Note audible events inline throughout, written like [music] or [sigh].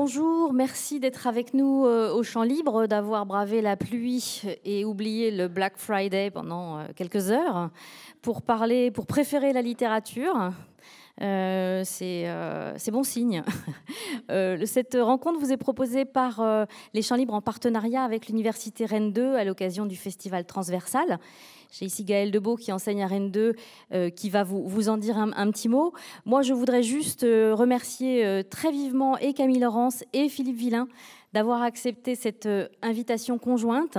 bonjour, merci d'être avec nous euh, au Champ Libre, d'avoir bravé la pluie et oublié le Black Friday pendant euh, quelques heures pour parler, pour préférer la littérature. Euh, c'est bon signe. [laughs] cette rencontre vous est proposée par les Champs Libres en partenariat avec l'Université Rennes 2 à l'occasion du festival transversal. J'ai ici Gaël Debeau qui enseigne à Rennes 2, euh, qui va vous, vous en dire un, petit mot. Moi, je voudrais juste euh, remercier euh, très vivement et Camille Laurence et Philippe Villain d'avoir accepté cette invitation conjointe.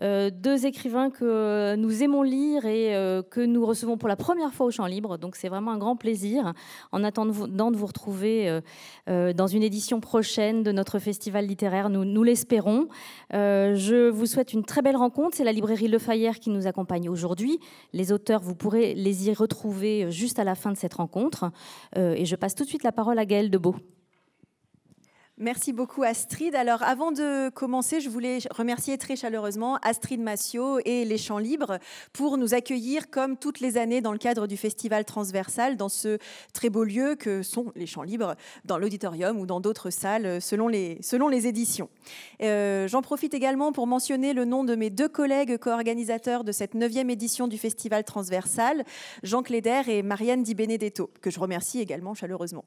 Deux écrivains que nous aimons lire et que nous recevons pour la première fois au Champ Libre. Donc c'est vraiment un grand plaisir. En attendant de vous retrouver dans une édition prochaine de notre festival littéraire, nous, nous l'espérons. je vous souhaite une très belle rencontre. C'est la librairie Le Fayère qui nous accompagne aujourd'hui. Les auteurs, vous pourrez les y retrouver juste à la fin de cette rencontre. et je passe tout de suite la parole à Gaëlle Debeau. Merci beaucoup Astrid. Alors avant de commencer, je voulais remercier très chaleureusement Astrid Massio et les Champs Libres pour nous accueillir comme toutes les années dans le cadre du festival transversal dans ce très beau lieu que sont les Champs Libres dans l'auditorium ou dans d'autres salles selon les, éditions. Euh, j'en profite également pour mentionner le nom de mes deux collègues co-organisateurs de cette neuvième édition du festival transversal, Jean Cléder et Marianne Di Benedetto, que je remercie également chaleureusement.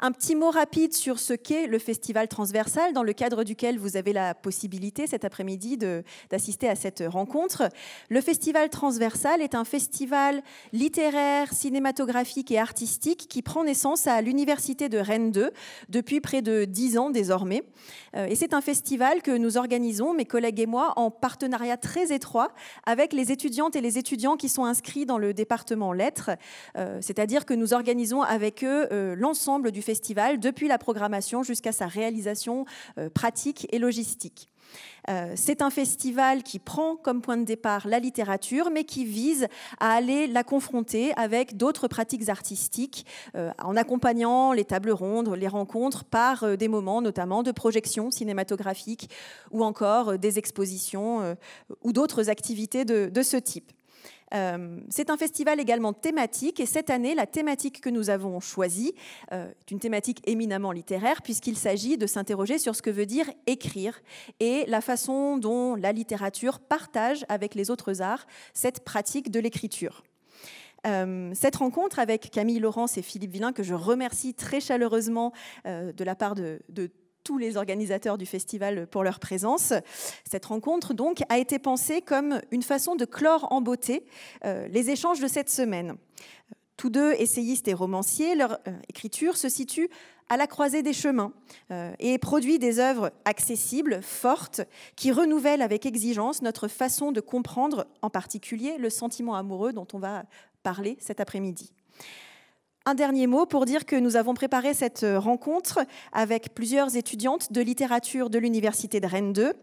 Un petit mot rapide sur ce qu'est le festival transversal, dans le cadre duquel vous avez la possibilité cet après-midi d'assister à cette rencontre. Le festival transversal est un festival littéraire, cinématographique et artistique qui prend naissance à l'Université de Rennes 2 depuis près de dix ans désormais. Euh, et c'est un festival que nous organisons, mes collègues et moi, en partenariat très étroit avec les étudiantes et les étudiants qui sont inscrits dans le département lettres. Euh, c'est-à-dire que nous organisons avec eux euh, l'ensemble du festival, depuis la programmation jusqu'à sa réalisation euh, pratique et logistique. Euh, c'est un festival qui prend comme point de départ la littérature, mais qui vise à aller la confronter avec d'autres pratiques artistiques, euh, en accompagnant les tables rondes, les rencontres par des moments notamment de projection cinématographique ou encore des expositions ou d'autres activités de ce type. Euh, c'est un festival également thématique et cette année, la thématique que nous avons choisie euh, est une thématique éminemment littéraire puisqu'il s'agit de s'interroger sur ce que veut dire écrire et la façon dont la littérature partage avec les autres arts cette pratique de l'écriture. Euh, cette rencontre avec Camille Laurence et Philippe Villain, que je remercie très chaleureusement de la part de, de tous les organisateurs du festival pour leur présence. Cette rencontre donc a été pensée comme une façon de clore en beauté euh, les échanges de cette semaine. Tous deux essayistes et romanciers, leur euh, écriture se situe à la croisée des chemins euh, et produit des œuvres accessibles, fortes, qui renouvellent avec exigence notre façon de comprendre en particulier le sentiment amoureux dont on va parler cet après-midi. Un dernier mot pour dire que nous avons préparé cette rencontre avec plusieurs étudiantes de littérature de l'Université de Rennes 2,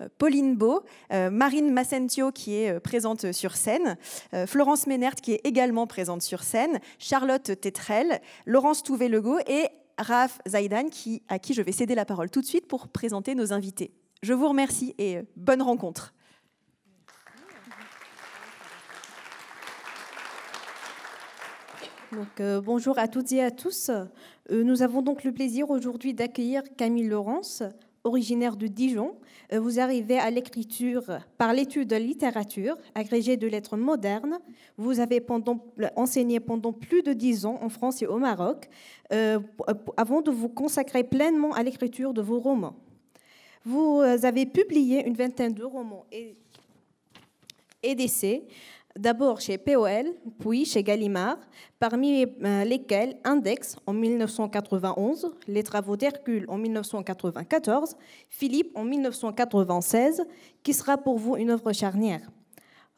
euh, Pauline Beau, euh, Marine Massentio qui est euh, présente sur scène, Florence Ménert qui est également présente sur scène, Charlotte Tetrel, Laurence Touvet-Legault et Raph Zaidan à qui je vais céder la parole tout de suite pour présenter nos invités. Je vous remercie et bonne rencontre. Euh, bonjour à toutes et à tous. Euh, nous avons donc le plaisir aujourd'hui d'accueillir Camille Laurence, originaire de Dijon. Euh, vous arrivez à l'écriture par l'étude de littérature, agrégée de lettres modernes. Vous avez enseigné pendant plus de dix ans en France et au Maroc, avant de vous consacrer pleinement à l'écriture de vos romans. Vous avez publié une vingtaine de romans et d'essais d'abord chez POL, puis chez Gallimard, parmi euh, lesquels Index en 1991, Les travaux d'Hercule en 1994, Philippe en 1996, qui sera pour vous une œuvre charnière.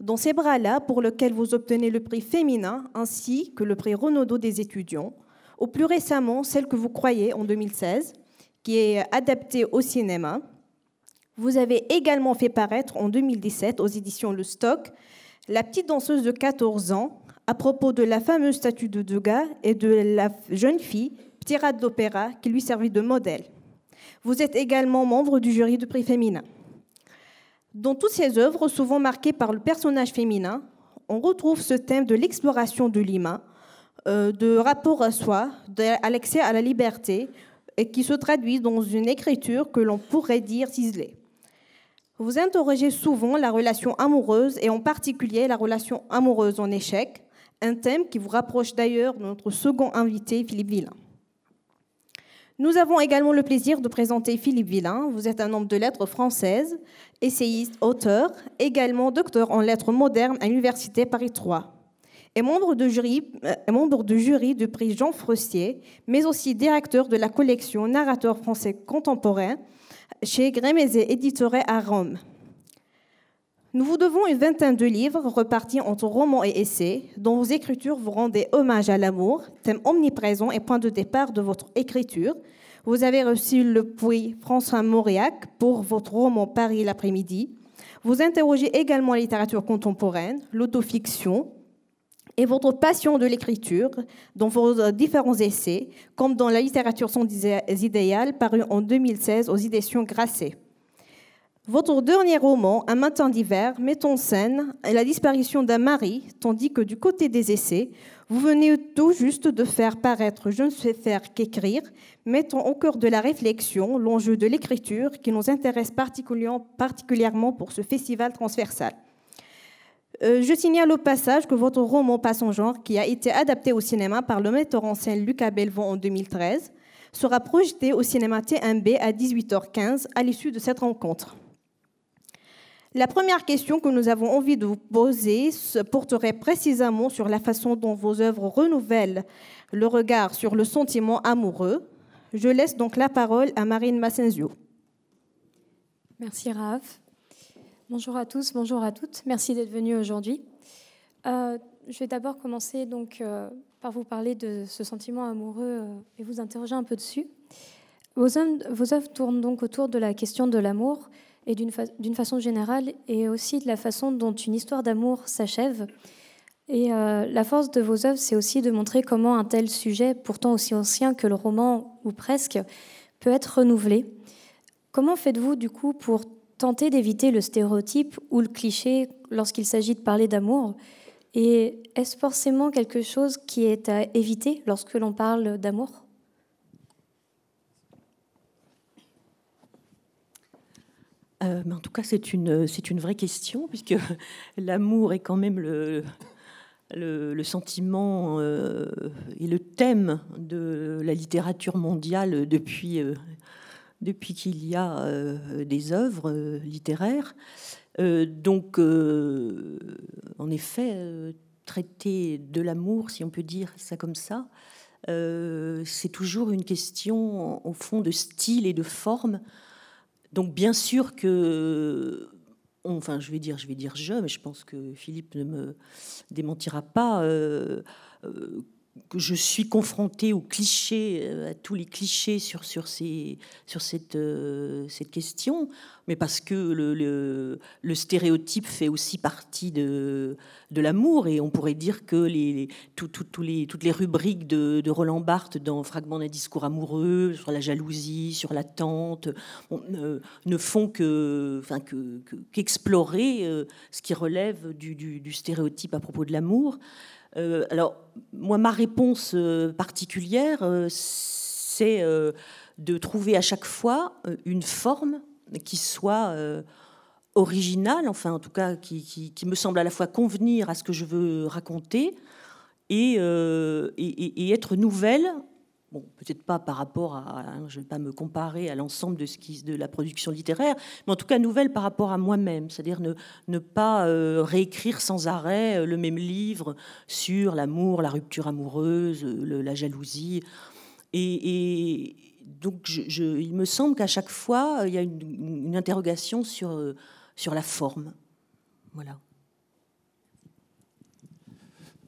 Dans ces bras-là, pour lequel vous obtenez le prix féminin ainsi que le prix Renaudot des étudiants, ou plus récemment celle que vous croyez en 2016, qui est adaptée au cinéma. Vous avez également fait paraître en 2017 aux éditions Le Stock la petite danseuse de 14 ans, à propos de la fameuse statue de Degas et de la jeune fille, pirate d'opéra, qui lui servit de modèle. Vous êtes également membre du jury du prix féminin. Dans toutes ces œuvres, souvent marquées par le personnage féminin, on retrouve ce thème de l'exploration de l'humain, euh, de rapport à soi, à l'accès à la liberté, et qui se traduit dans une écriture que l'on pourrait dire ciselée. Vous interrogez souvent la relation amoureuse et en particulier la relation amoureuse en échec, un thème qui vous rapproche d'ailleurs de notre second invité, Philippe Villain. Nous avons également le plaisir de présenter Philippe Villain. Vous êtes un homme de lettres française, essayiste, auteur, également docteur en lettres modernes à l'Université Paris 3 et membre de jury, euh, jury du prix Jean Frestier, mais aussi directeur de la collection Narrateur français contemporain chez Grémézé Éditore à Rome. Nous vous devons une vingtaine de livres repartis entre romans et essais, dont vos écritures vous rendaient hommage à l'amour, thème omniprésent et point de départ de votre écriture. Vous avez reçu le prix François Mauriac pour votre roman Paris l'après-midi. Vous interrogez également la littérature contemporaine, l'autofiction, et votre passion de l'écriture dans vos différents essais, comme dans La littérature sans idéal, paru en 2016 aux éditions Grasset. Votre dernier roman, Un matin d'hiver, met en scène la disparition d'un mari, tandis que du côté des essais, vous venez tout juste de faire paraître Je ne sais faire qu'écrire, mettant au cœur de la réflexion l'enjeu de l'écriture qui nous intéresse particulièrement pour ce festival transversal. Euh, je signale au passage que votre roman Pas en genre, qui a été adapté au cinéma par le metteur en scène Lucas Belvon en 2013, sera projeté au cinéma T1B à 18h15 à l'issue de cette rencontre. La première question que nous avons envie de vous poser se porterait précisément sur la façon dont vos œuvres renouvellent le regard sur le sentiment amoureux. Je laisse donc la parole à Marine Massenzio. Merci Raph. Bonjour à tous, bonjour à toutes. Merci d'être venus aujourd'hui. Euh, je vais d'abord commencer donc euh, par vous parler de ce sentiment amoureux euh, et vous interroger un peu dessus. Vos œuvres, tournent donc autour de la question de l'amour et d'une façon générale et aussi de la façon dont une histoire d'amour s'achève. Et la force de vos œuvres, c'est aussi de montrer comment un tel sujet, pourtant aussi ancien que le roman ou presque, peut être renouvelé. Comment faites-vous du coup pour tenter d'éviter le stéréotype ou le cliché lorsqu'il s'agit de parler d'amour. Et est-ce forcément quelque chose qui est à éviter lorsque l'on parle d'amour? Euh, en tout cas, c'est une, c'est vraie question, puisque [laughs] l'amour est quand même le, le, sentiment euh, et le thème de la littérature mondiale depuis euh, depuis qu'il y a euh, des œuvres euh, littéraires. Euh, donc, en effet, traiter de l'amour, si on peut dire ça comme ça, c'est toujours une question, au fond, de style et de forme. Donc, bien sûr que enfin je vais dire, je vais dire je, mais je pense que Philippe ne me démentira pas je suis confrontée aux clichés, euh, à tous les clichés sur, ces, sur cette, euh, cette question, mais parce que le, stéréotype fait aussi partie de, l'amour, et on pourrait dire que les, tout, toutes les rubriques de, Roland Barthes dans Fragments d'un discours amoureux, sur la jalousie, sur l'attente, ne font que, enfin, qu'explorer que, ce qui relève du stéréotype à propos de l'amour. Euh, alors, moi, ma réponse euh, particulière, euh, c'est de trouver à chaque fois une forme qui soit originale, enfin en tout cas qui, me semble à la fois convenir à ce que je veux raconter et, et être nouvelle Bon, peut-être pas par rapport à, hein, je ne vais pas me comparer à l'ensemble de la production littéraire, mais en tout cas nouvelle par rapport à moi-même, c'est-à-dire ne, ne pas euh, réécrire sans arrêt euh, le même livre sur l'amour, la rupture amoureuse, la jalousie. Et, donc, il me semble qu'à chaque fois, il y a une, une interrogation sur, sur la forme. Voilà.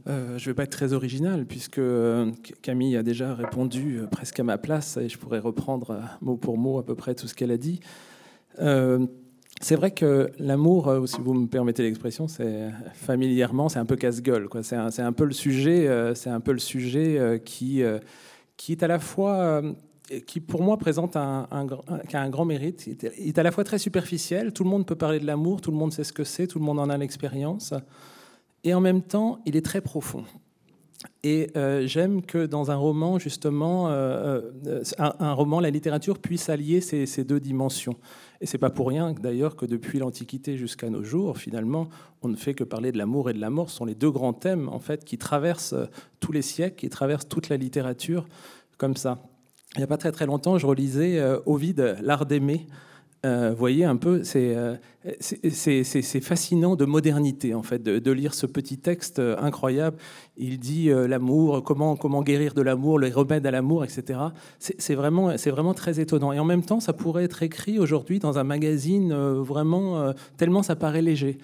Euh, je ne vais pas être très original puisque euh, Camille a déjà répondu euh, presque à ma place et je pourrais reprendre mot pour mot à peu près tout ce qu'elle a dit. c'est vrai que l'amour, si vous me permettez l'expression, c'est familièrement, c'est un peu casse-gueule. C'est un, un, peu le sujet, c'est un peu le sujet qui, est à la fois qui pour moi présente un, un, un, grand mérite. Il est à la fois très superficiel, tout le monde peut parler de l'amour, tout le monde sait ce que c'est, tout le monde en a l'expérience et en même temps, il est très profond. Et j'aime que dans un roman, justement, un, roman, la littérature puisse allier ces, deux dimensions. Et c'est pas pour rien d'ailleurs que depuis l'Antiquité jusqu'à nos jours, finalement, on ne fait que parler de l'amour et de la mort. Ce sont les deux grands thèmes en fait qui traversent tous les siècles, qui traversent toute la littérature comme ça. Il n'y a pas très très longtemps, je relisais Ovide, L'art d'aimer euh, vous voyez un peu, euh, c'est fascinant de modernité en fait, de, lire ce petit texte euh, incroyable. Il dit l'amour, comment, comment guérir de l'amour, les remèdes à l'amour, etc. C'est vraiment, vraiment très étonnant. Et en même temps, ça pourrait être écrit aujourd'hui dans un magazine vraiment tellement ça paraît léger.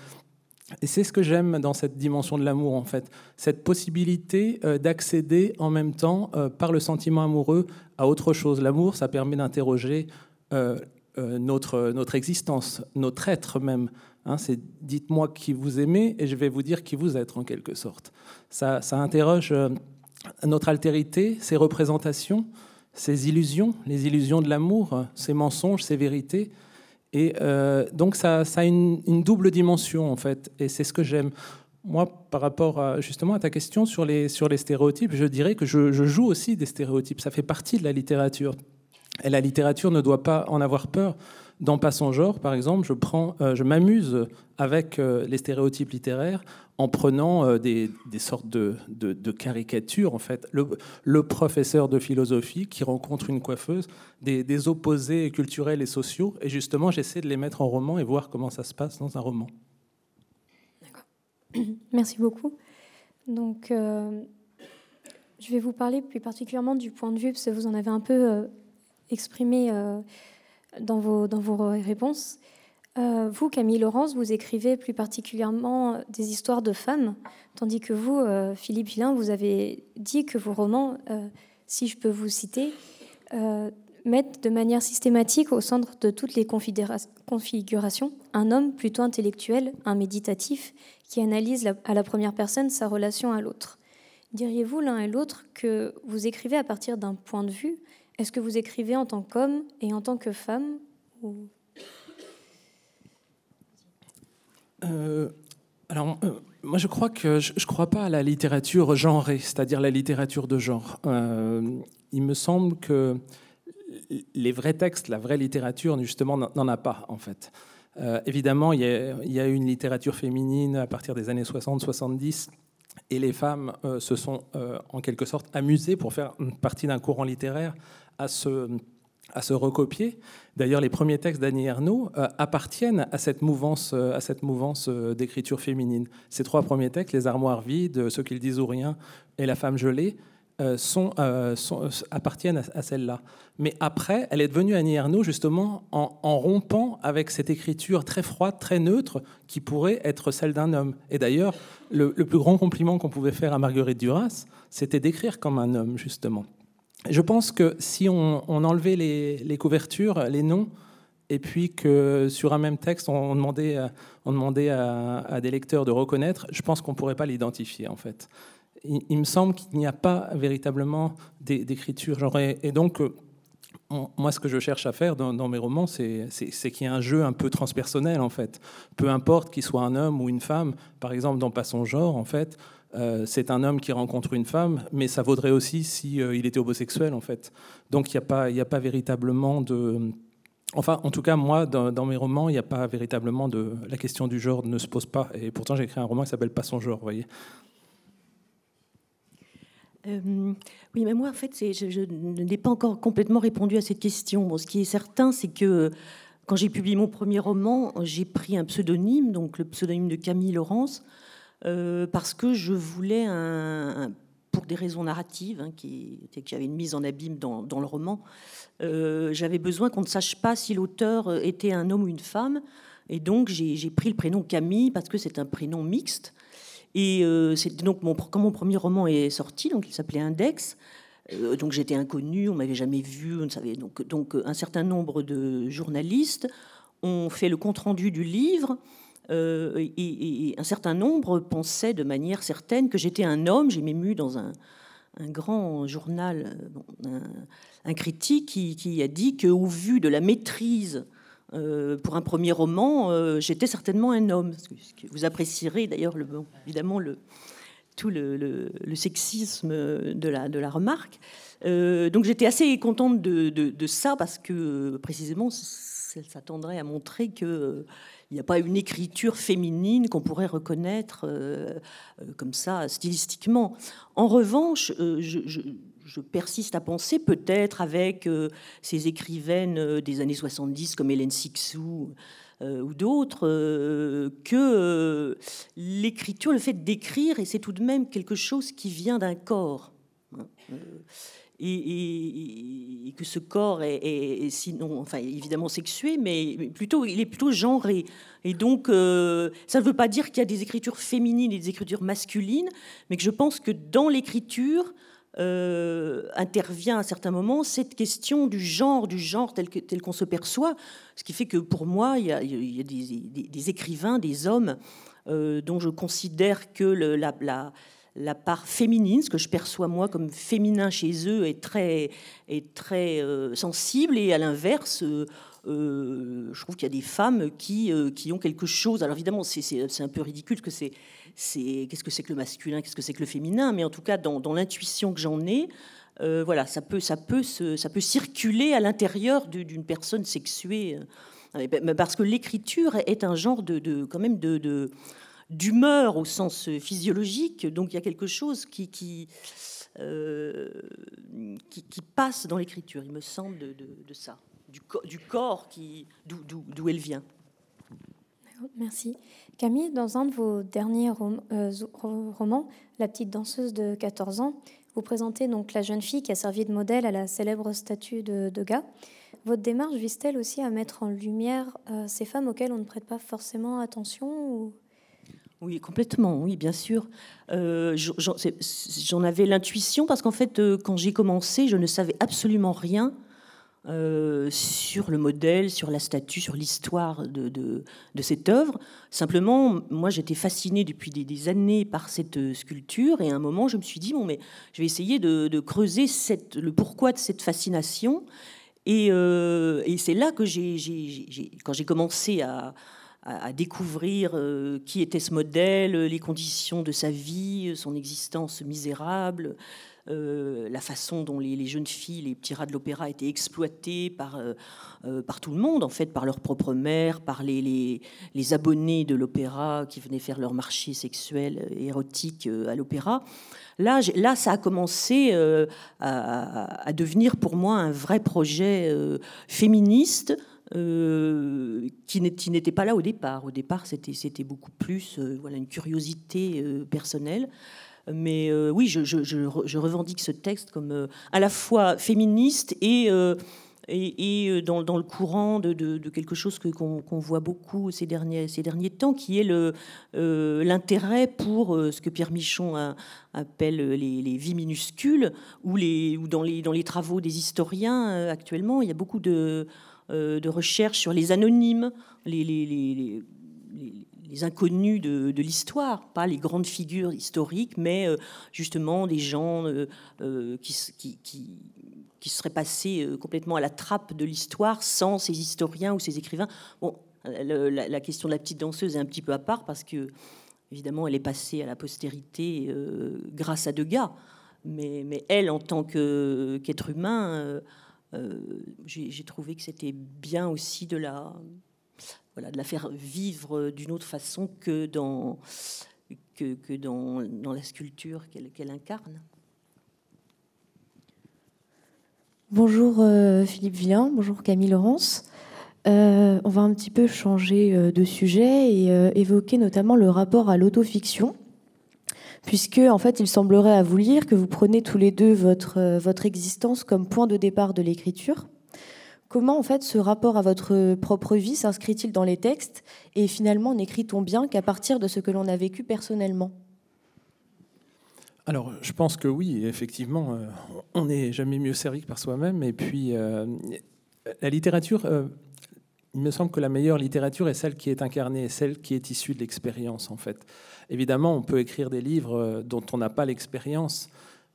Et c'est ce que j'aime dans cette dimension de l'amour, en fait, cette possibilité d'accéder en même temps, par le sentiment amoureux, à autre chose. L'amour, ça permet d'interroger euh, notre, notre existence, notre être même. Hein, c'est dites-moi qui vous aimez et je vais vous dire qui vous êtes en quelque sorte. Ça, ça interroge euh, notre altérité, ses représentations, ses illusions, les illusions de l'amour, ses mensonges, ses vérités. Et euh, donc ça, a une, double dimension en fait, et c'est ce que j'aime. Moi, par rapport justement à ta question sur les, sur les stéréotypes, je dirais que je joue aussi des stéréotypes. Ça fait partie de la littérature. Et la littérature ne doit pas en avoir peur. Dans Pas son genre, par exemple, je, prends, euh, je m'amuse avec euh, les stéréotypes littéraires en prenant euh, des, sortes de, caricatures. En fait, le, professeur de philosophie qui rencontre une coiffeuse, des, opposés culturels et sociaux, et justement, j'essaie de les mettre en roman et voir comment ça se passe dans un roman. D'accord. [clears throat] Merci beaucoup. Donc, je vais vous parler plus particulièrement du point de vue, parce que vous en avez un peu exprimé euh, dans, vos, dans vos réponses. Euh, vous, Camille Laurence, vous écrivez plus particulièrement des histoires de femmes, tandis que vous, euh, Philippe Villain, vous avez dit que vos romans, si je peux vous citer, mettent de manière systématique au centre de toutes les configurations un homme plutôt intellectuel, un méditatif, qui analyse à la première personne sa relation à l'autre. Diriez-vous l'un et l'autre que vous écrivez à partir d'un point de vue est-ce que vous écrivez en tant qu'homme et en tant que femme euh, Alors, euh, moi, je crois que je ne crois pas à la littérature genrée, c'est-à-dire la littérature de genre. Euh, il me semble que les vrais textes, la vraie littérature, justement, n'en a pas, en fait. évidemment, il y, a, a, une littérature féminine à partir des années 60-70 et les femmes se sont en quelque sorte amusées pour faire partie d'un courant littéraire à se, recopier. D'ailleurs, les premiers textes d'Annie Ernaux euh, appartiennent à cette mouvance, euh, à cette mouvance euh, d'écriture féminine. Ces trois premiers textes, Les armoires vides, Ceux qu'ils disent ou rien et La femme gelée, sont, appartiennent à, celle-là. Mais après, elle est devenue Annie Ernaux justement en, en, rompant avec cette écriture très froide, très neutre, qui pourrait être celle d'un homme. Et d'ailleurs, le, le plus grand compliment qu'on pouvait faire à Marguerite Duras, c'était d'écrire comme un homme, justement. Je pense que si on, enlevait les, couvertures, les noms, et puis que sur un même texte, on demandait, on demandait à, des lecteurs de reconnaître, je pense qu'on ne pourrait pas l'identifier en fait. Il, me semble qu'il n'y a pas véritablement d'écriture. Et donc, euh, moi, ce que je cherche à faire dans, mes romans, c'est qu'il y ait un jeu un peu transpersonnel, en fait. Peu importe qu'il soit un homme ou une femme, par exemple, dans Pas son genre, en fait, euh, c'est un homme qui rencontre une femme, mais ça vaudrait aussi si euh, il était homosexuel en fait. Donc il n'y a pas, a pas véritablement de, enfin en tout cas moi dans, mes romans il n'y a pas véritablement de, la question du genre ne se pose pas. Et pourtant j'ai écrit un roman qui s'appelle Pas son genre, vous voyez. Euh, oui, mais moi, en fait, je, n'ai pas encore complètement répondu à cette question. Ce qui est certain, c'est que quand j'ai publié mon premier roman, j'ai pris un pseudonyme, donc le pseudonyme de Camille Laurence, euh, parce que je voulais, pour des raisons narratives, hein, qui, qui avait une mise en abîme dans, le roman, euh, j'avais besoin qu'on ne sache pas si l'auteur était un homme ou une femme. Et donc j'ai pris le prénom Camille parce que c'est un prénom mixte. Et euh, donc mon, quand mon premier roman est sorti, donc il s'appelait Index. donc j'étais inconnue, on m'avait jamais vu, on ne savait. Donc, donc un certain nombre de journalistes ont fait le compte rendu du livre euh, et, un certain nombre pensaient de manière certaine que j'étais un homme. J'ai même eu dans un, grand journal euh, un, critique qui, a dit qu'au vu de la maîtrise euh, pour un premier roman, j'étais certainement un homme. Vous apprécierez d'ailleurs évidemment tout le, sexisme de la, remarque. donc j'étais assez contente de, de, ça parce que précisément ça s'attendrait à montrer que il n'y a pas une écriture féminine qu'on pourrait reconnaître comme ça stylistiquement. En revanche, je, je persiste à penser, peut-être avec euh, ces écrivaines euh, des années 70 comme Hélène Sixou euh, ou d'autres, que l'écriture, le fait d'écrire, et c'est tout de même quelque chose qui vient d'un corps. Et, que ce corps est, sinon, enfin évidemment sexué, mais plutôt il est plutôt genré. Et donc ça ne veut pas dire qu'il y a des écritures féminines et des écritures masculines, mais que je pense que dans l'écriture, euh, intervient à certains moments cette question du genre, du genre tel, qu'on se perçoit, ce qui fait que pour moi, il y a, des, écrivains, des hommes euh, dont je considère que la, part féminine, ce que je perçois moi comme féminin chez eux, est très, est très euh, sensible, et à l'inverse, je trouve qu'il y a des femmes qui, qui ont quelque chose. Alors évidemment, c'est un peu ridicule que c'est qu'est-ce que c'est que le masculin, qu'est-ce que c'est que le féminin, mais en tout cas dans, l'intuition que j'en ai, euh, voilà, ça peut, ça peut, ça peut circuler à l'intérieur d'une personne sexuée, euh, parce que l'écriture est un genre de, quand même de, d'humeur au sens physiologique, donc il y a quelque chose qui, qui, euh, passe dans l'écriture, il me semble, de, ça, du, du corps d'où elle vient. Merci. Camille, dans un de vos derniers euh, romans, La petite danseuse de 14 ans, vous présentez donc la jeune fille qui a servi de modèle à la célèbre statue de Degas. Votre démarche vise-t-elle aussi à mettre en lumière euh, ces femmes auxquelles on ne prête pas forcément attention Oui, complètement, oui, bien sûr. Euh, j'en avais l'intuition parce qu'en fait, quand j'ai commencé, je ne savais absolument rien euh, sur le modèle, sur la statue, sur l'histoire de, cette œuvre. Simplement, moi, j'étais fascinée depuis des, années par cette euh, sculpture, et à un moment, je me suis dit bon, mais je vais essayer de, creuser le pourquoi de cette fascination. Et, euh, et c'est là que j'ai, quand j'ai commencé à, à, découvrir qui était ce modèle, les conditions de sa vie, son existence misérable, euh, la façon dont les, jeunes filles, les petits rats de l'opéra étaient exploités par, euh, euh, par tout le monde, en fait, par leur propre mère, par les, les, abonnés de l'opéra qui venaient faire leur marché sexuel, érotique à l'opéra. Là, là, ça a commencé à, devenir pour moi un vrai projet féministe. Qui n'était pas là au départ. Au départ, c'était beaucoup plus voilà, une curiosité personnelle. Mais euh, oui, je, revendique ce texte comme euh, à la fois féministe et, euh, dans, le courant de, quelque chose qu'on voit beaucoup ces derniers, temps, qui est l'intérêt pour ce que Pierre Michon appelle les, vies minuscules, ou, dans les travaux des historiens actuellement, il y a beaucoup de, de recherches sur les anonymes, les, inconnus de, l'histoire, pas les grandes figures historiques, mais euh, justement des gens euh, euh, qui, qui, qui, seraient passés complètement à la trappe de l'histoire sans ces historiens ou ces écrivains. Bon, la, question de la petite danseuse est un petit peu à part parce que, évidemment, elle est passée à la postérité grâce à Degas. Mais, mais elle, en tant qu'être humain, j'ai trouvé que c'était bien aussi de la voilà, de la faire vivre d'une autre façon que dans, que, que dans, dans, la sculpture qu'elle incarne. Bonjour euh, Philippe Villain, bonjour Camille Laurence. Euh, on va un petit peu changer euh, de sujet et évoquer notamment le rapport à l'autofiction, puisque en fait il semblerait à vous lire que vous prenez tous les deux votre, votre existence comme point de départ de l'écriture. Comment en fait ce rapport à votre propre vie s'inscrit-il dans les textes et finalement n'écrit-on bien qu'à partir de ce que l'on a vécu personnellement? Alors, je pense que oui, effectivement, euh, on n'est jamais mieux servi que par soi-même. Et puis, euh, la littérature, euh, il me semble que la meilleure littérature est celle qui est incarnée, celle qui est issue de l'expérience, en fait. Évidemment, on peut écrire des livres dont on n'a pas l'expérience,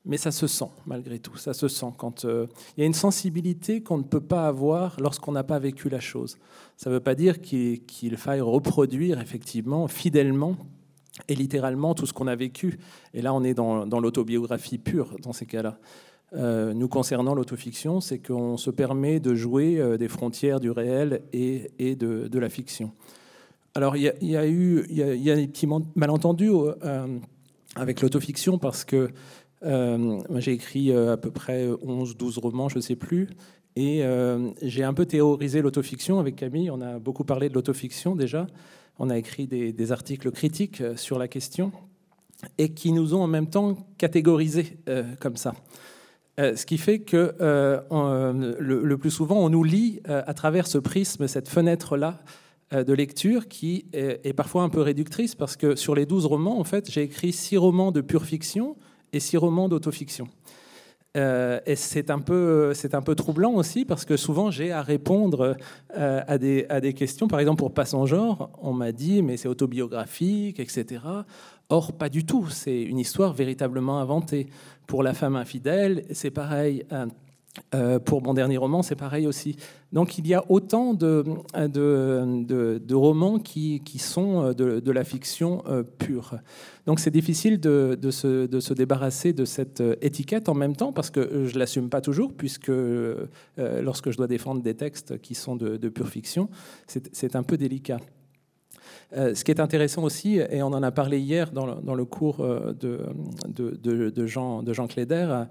mais ça se sent malgré tout. Ça se sent quand euh, il y a une sensibilité qu'on ne peut pas avoir lorsqu'on n'a pas vécu la chose. Ça ne veut pas dire qu'il faille reproduire effectivement fidèlement est littéralement tout ce qu'on a vécu. Et là, on est dans, l'autobiographie pure dans ces cas-là. Euh, nous concernant l'autofiction, c'est qu'on se permet de jouer euh, des frontières du réel et, de, la fiction. Alors, il y, a eu il y a, des petits malentendus euh, avec l'autofiction parce que j'ai écrit à peu près 11, 12 romans, je ne sais plus, et j'ai un peu théorisé l'autofiction avec Camille. On a beaucoup parlé de l'autofiction déjà. On a écrit des, articles critiques sur la question et qui nous ont en même temps catégorisés comme ça. Euh, ce qui fait que le, plus souvent, on nous lit à travers ce prisme, cette fenêtre-là de lecture qui est, parfois un peu réductrice parce que sur les 12 romans, en fait, j'ai écrit 6 romans de pure fiction et 6 romans d'autofiction. Euh, et c'est un, peu, troublant aussi parce que souvent j'ai à répondre euh, à, des, à des questions. Par exemple, pour Pas son genre, on m'a dit mais c'est autobiographique, etc. Or, pas du tout. C'est une histoire véritablement inventée. Pour La femme infidèle, c'est pareil. Euh, pour mon dernier roman, c'est pareil aussi. Donc il y a autant de, romans qui, sont de, la fiction euh, pure. Donc c'est difficile de, se, débarrasser de cette euh, étiquette en même temps, parce que je ne l'assume pas toujours, puisque lorsque je dois défendre des textes qui sont de, pure fiction, c'est un peu délicat. Ce qui est intéressant aussi, et on en a parlé hier dans le, cours de, de, Jean, de Cléder,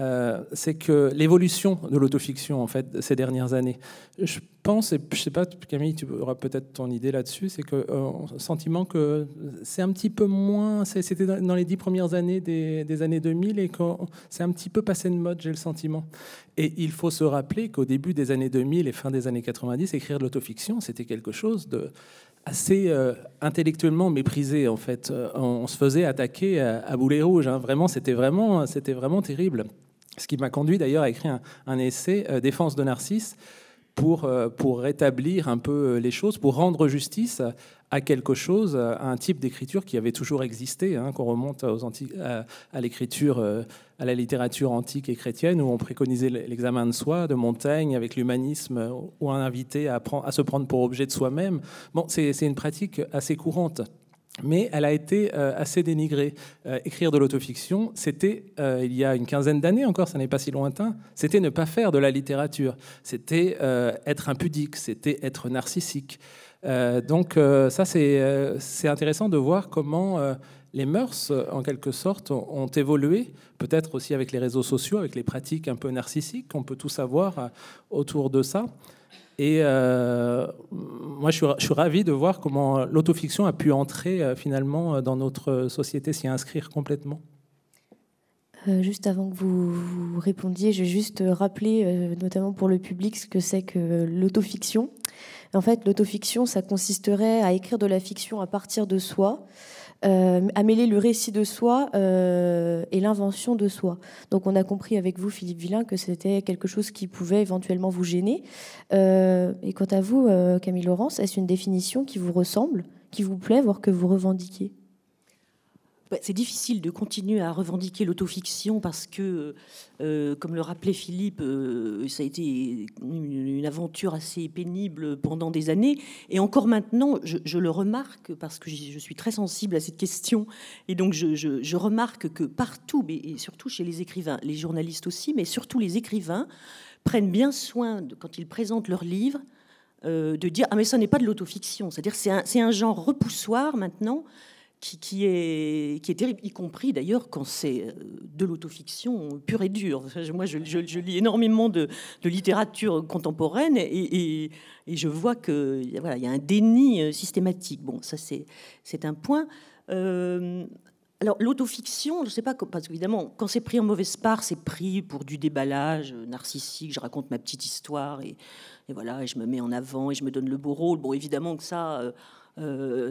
euh, c'est que l'évolution de l'autofiction, en fait, ces dernières années, je pense, et je sais pas, Camille, tu auras peut-être ton idée là-dessus, c'est que euh, sentiment que c'est un petit peu moins, c'était dans les dix premières années des, années 2000 et que c'est un petit peu passé de mode, j'ai le sentiment. Et il faut se rappeler qu'au début des années 2000 et fin des années 90, écrire de l'autofiction, c'était quelque chose de assez euh, intellectuellement méprisé en fait. on se faisait attaquer à, boulet rouge. Hein. Vraiment, c'était vraiment, c'était vraiment terrible. Ce qui m'a conduit d'ailleurs à écrire un, essai, euh, Défense de Narcisse, pour, euh, pour rétablir un peu euh, les choses, pour rendre justice à quelque chose, à un type d'écriture qui avait toujours existé, hein, qu'on remonte aux à, l'écriture, à la littérature antique et chrétienne, où on préconisait l'examen de soi, de Montaigne, avec l'humanisme, où on invitait à, se prendre pour objet de soi-même. C'est une pratique assez courante mais elle a été euh, assez dénigrée. Euh, écrire de l'autofiction, c'était, euh, il y a une quinzaine d'années encore, ça n'est pas si lointain, c'était ne pas faire de la littérature, c'était être impudique, c'était être narcissique. donc ça, c'est intéressant de voir comment les mœurs, en quelque sorte, ont, évolué, peut-être aussi avec les réseaux sociaux, avec les pratiques un peu narcissiques, on peut tout savoir autour de ça. Et euh, moi, je suis, ravi de voir comment l'autofiction a pu entrer euh, finalement dans notre société, s'y inscrire complètement. Euh, juste avant que vous, vous répondiez, je vais juste rappeler, notamment pour le public, ce que c'est que l'autofiction. En fait, l'autofiction, ça consisterait à écrire de la fiction à partir de soi, euh, à mêler le récit de soi euh, et l'invention de soi. Donc on a compris avec vous, Philippe Villain, que c'était quelque chose qui pouvait éventuellement vous gêner. Euh, et quant à vous, Camille Laurence, est-ce une définition qui vous ressemble, qui vous plaît, voire que vous revendiquez c'est difficile de continuer à revendiquer l'autofiction parce que, euh, comme le rappelait Philippe, euh, ça a été une, aventure assez pénible pendant des années. Et encore maintenant, je, le remarque parce que je suis très sensible à cette question. Et donc, je, remarque que partout, mais et surtout chez les écrivains, les journalistes aussi, mais surtout les écrivains, prennent bien soin, quand ils présentent leurs livres, euh, de dire Ah, mais ça n'est pas de l'autofiction. C'est-à-dire c'est un genre repoussoir maintenant qui, est, qui est terrible, y compris d'ailleurs quand c'est euh, de l'autofiction pure et dure. Moi, je, lis énormément de, littérature contemporaine et, je vois qu'il voilà, y a un déni euh, systématique. Bon, ça, c'est un point. Euh, alors, l'autofiction, je ne sais pas, parce qu'évidemment, quand c'est pris en mauvaise part, c'est pris pour du déballage narcissique. Je raconte ma petite histoire et, voilà, je me mets en avant et je me donne le beau rôle. Bon, évidemment que ça.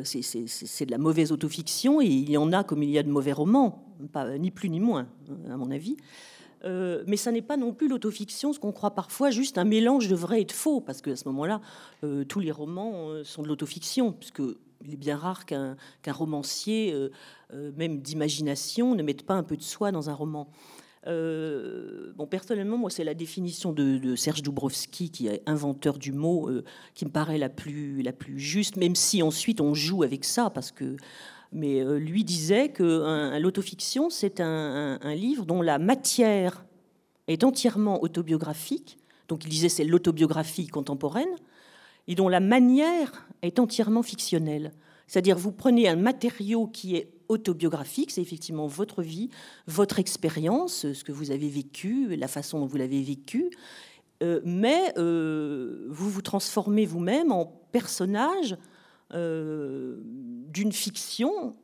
C'est de la mauvaise autofiction et il y en a comme il y a de mauvais romans, pas, ni plus ni moins, à mon avis. Euh, mais ça n'est pas non plus l'autofiction, ce qu'on croit parfois, juste un mélange de vrai et de faux, parce qu'à ce moment-là, euh, tous les romans sont de l'autofiction, puisque il est bien rare qu'un romancier, même d'imagination, ne mette pas un peu de soi dans un roman. Euh, bon, personnellement, moi, c'est la définition de, Serge Dubrovski, qui est inventeur du mot, euh, qui me paraît la plus, la plus juste, même si ensuite on joue avec ça, parce que mais lui disait que l'autofiction, c'est un, livre dont la matière est entièrement autobiographique. Donc il disait c'est l'autobiographie contemporaine, et dont la manière est entièrement fictionnelle. C'est-à-dire vous prenez un matériau qui est autobiographique, c'est effectivement votre vie, votre expérience, ce que vous avez vécu, la façon dont vous l'avez vécu, euh, mais euh, vous vous transformez vous-même en personnage euh, d'une fiction,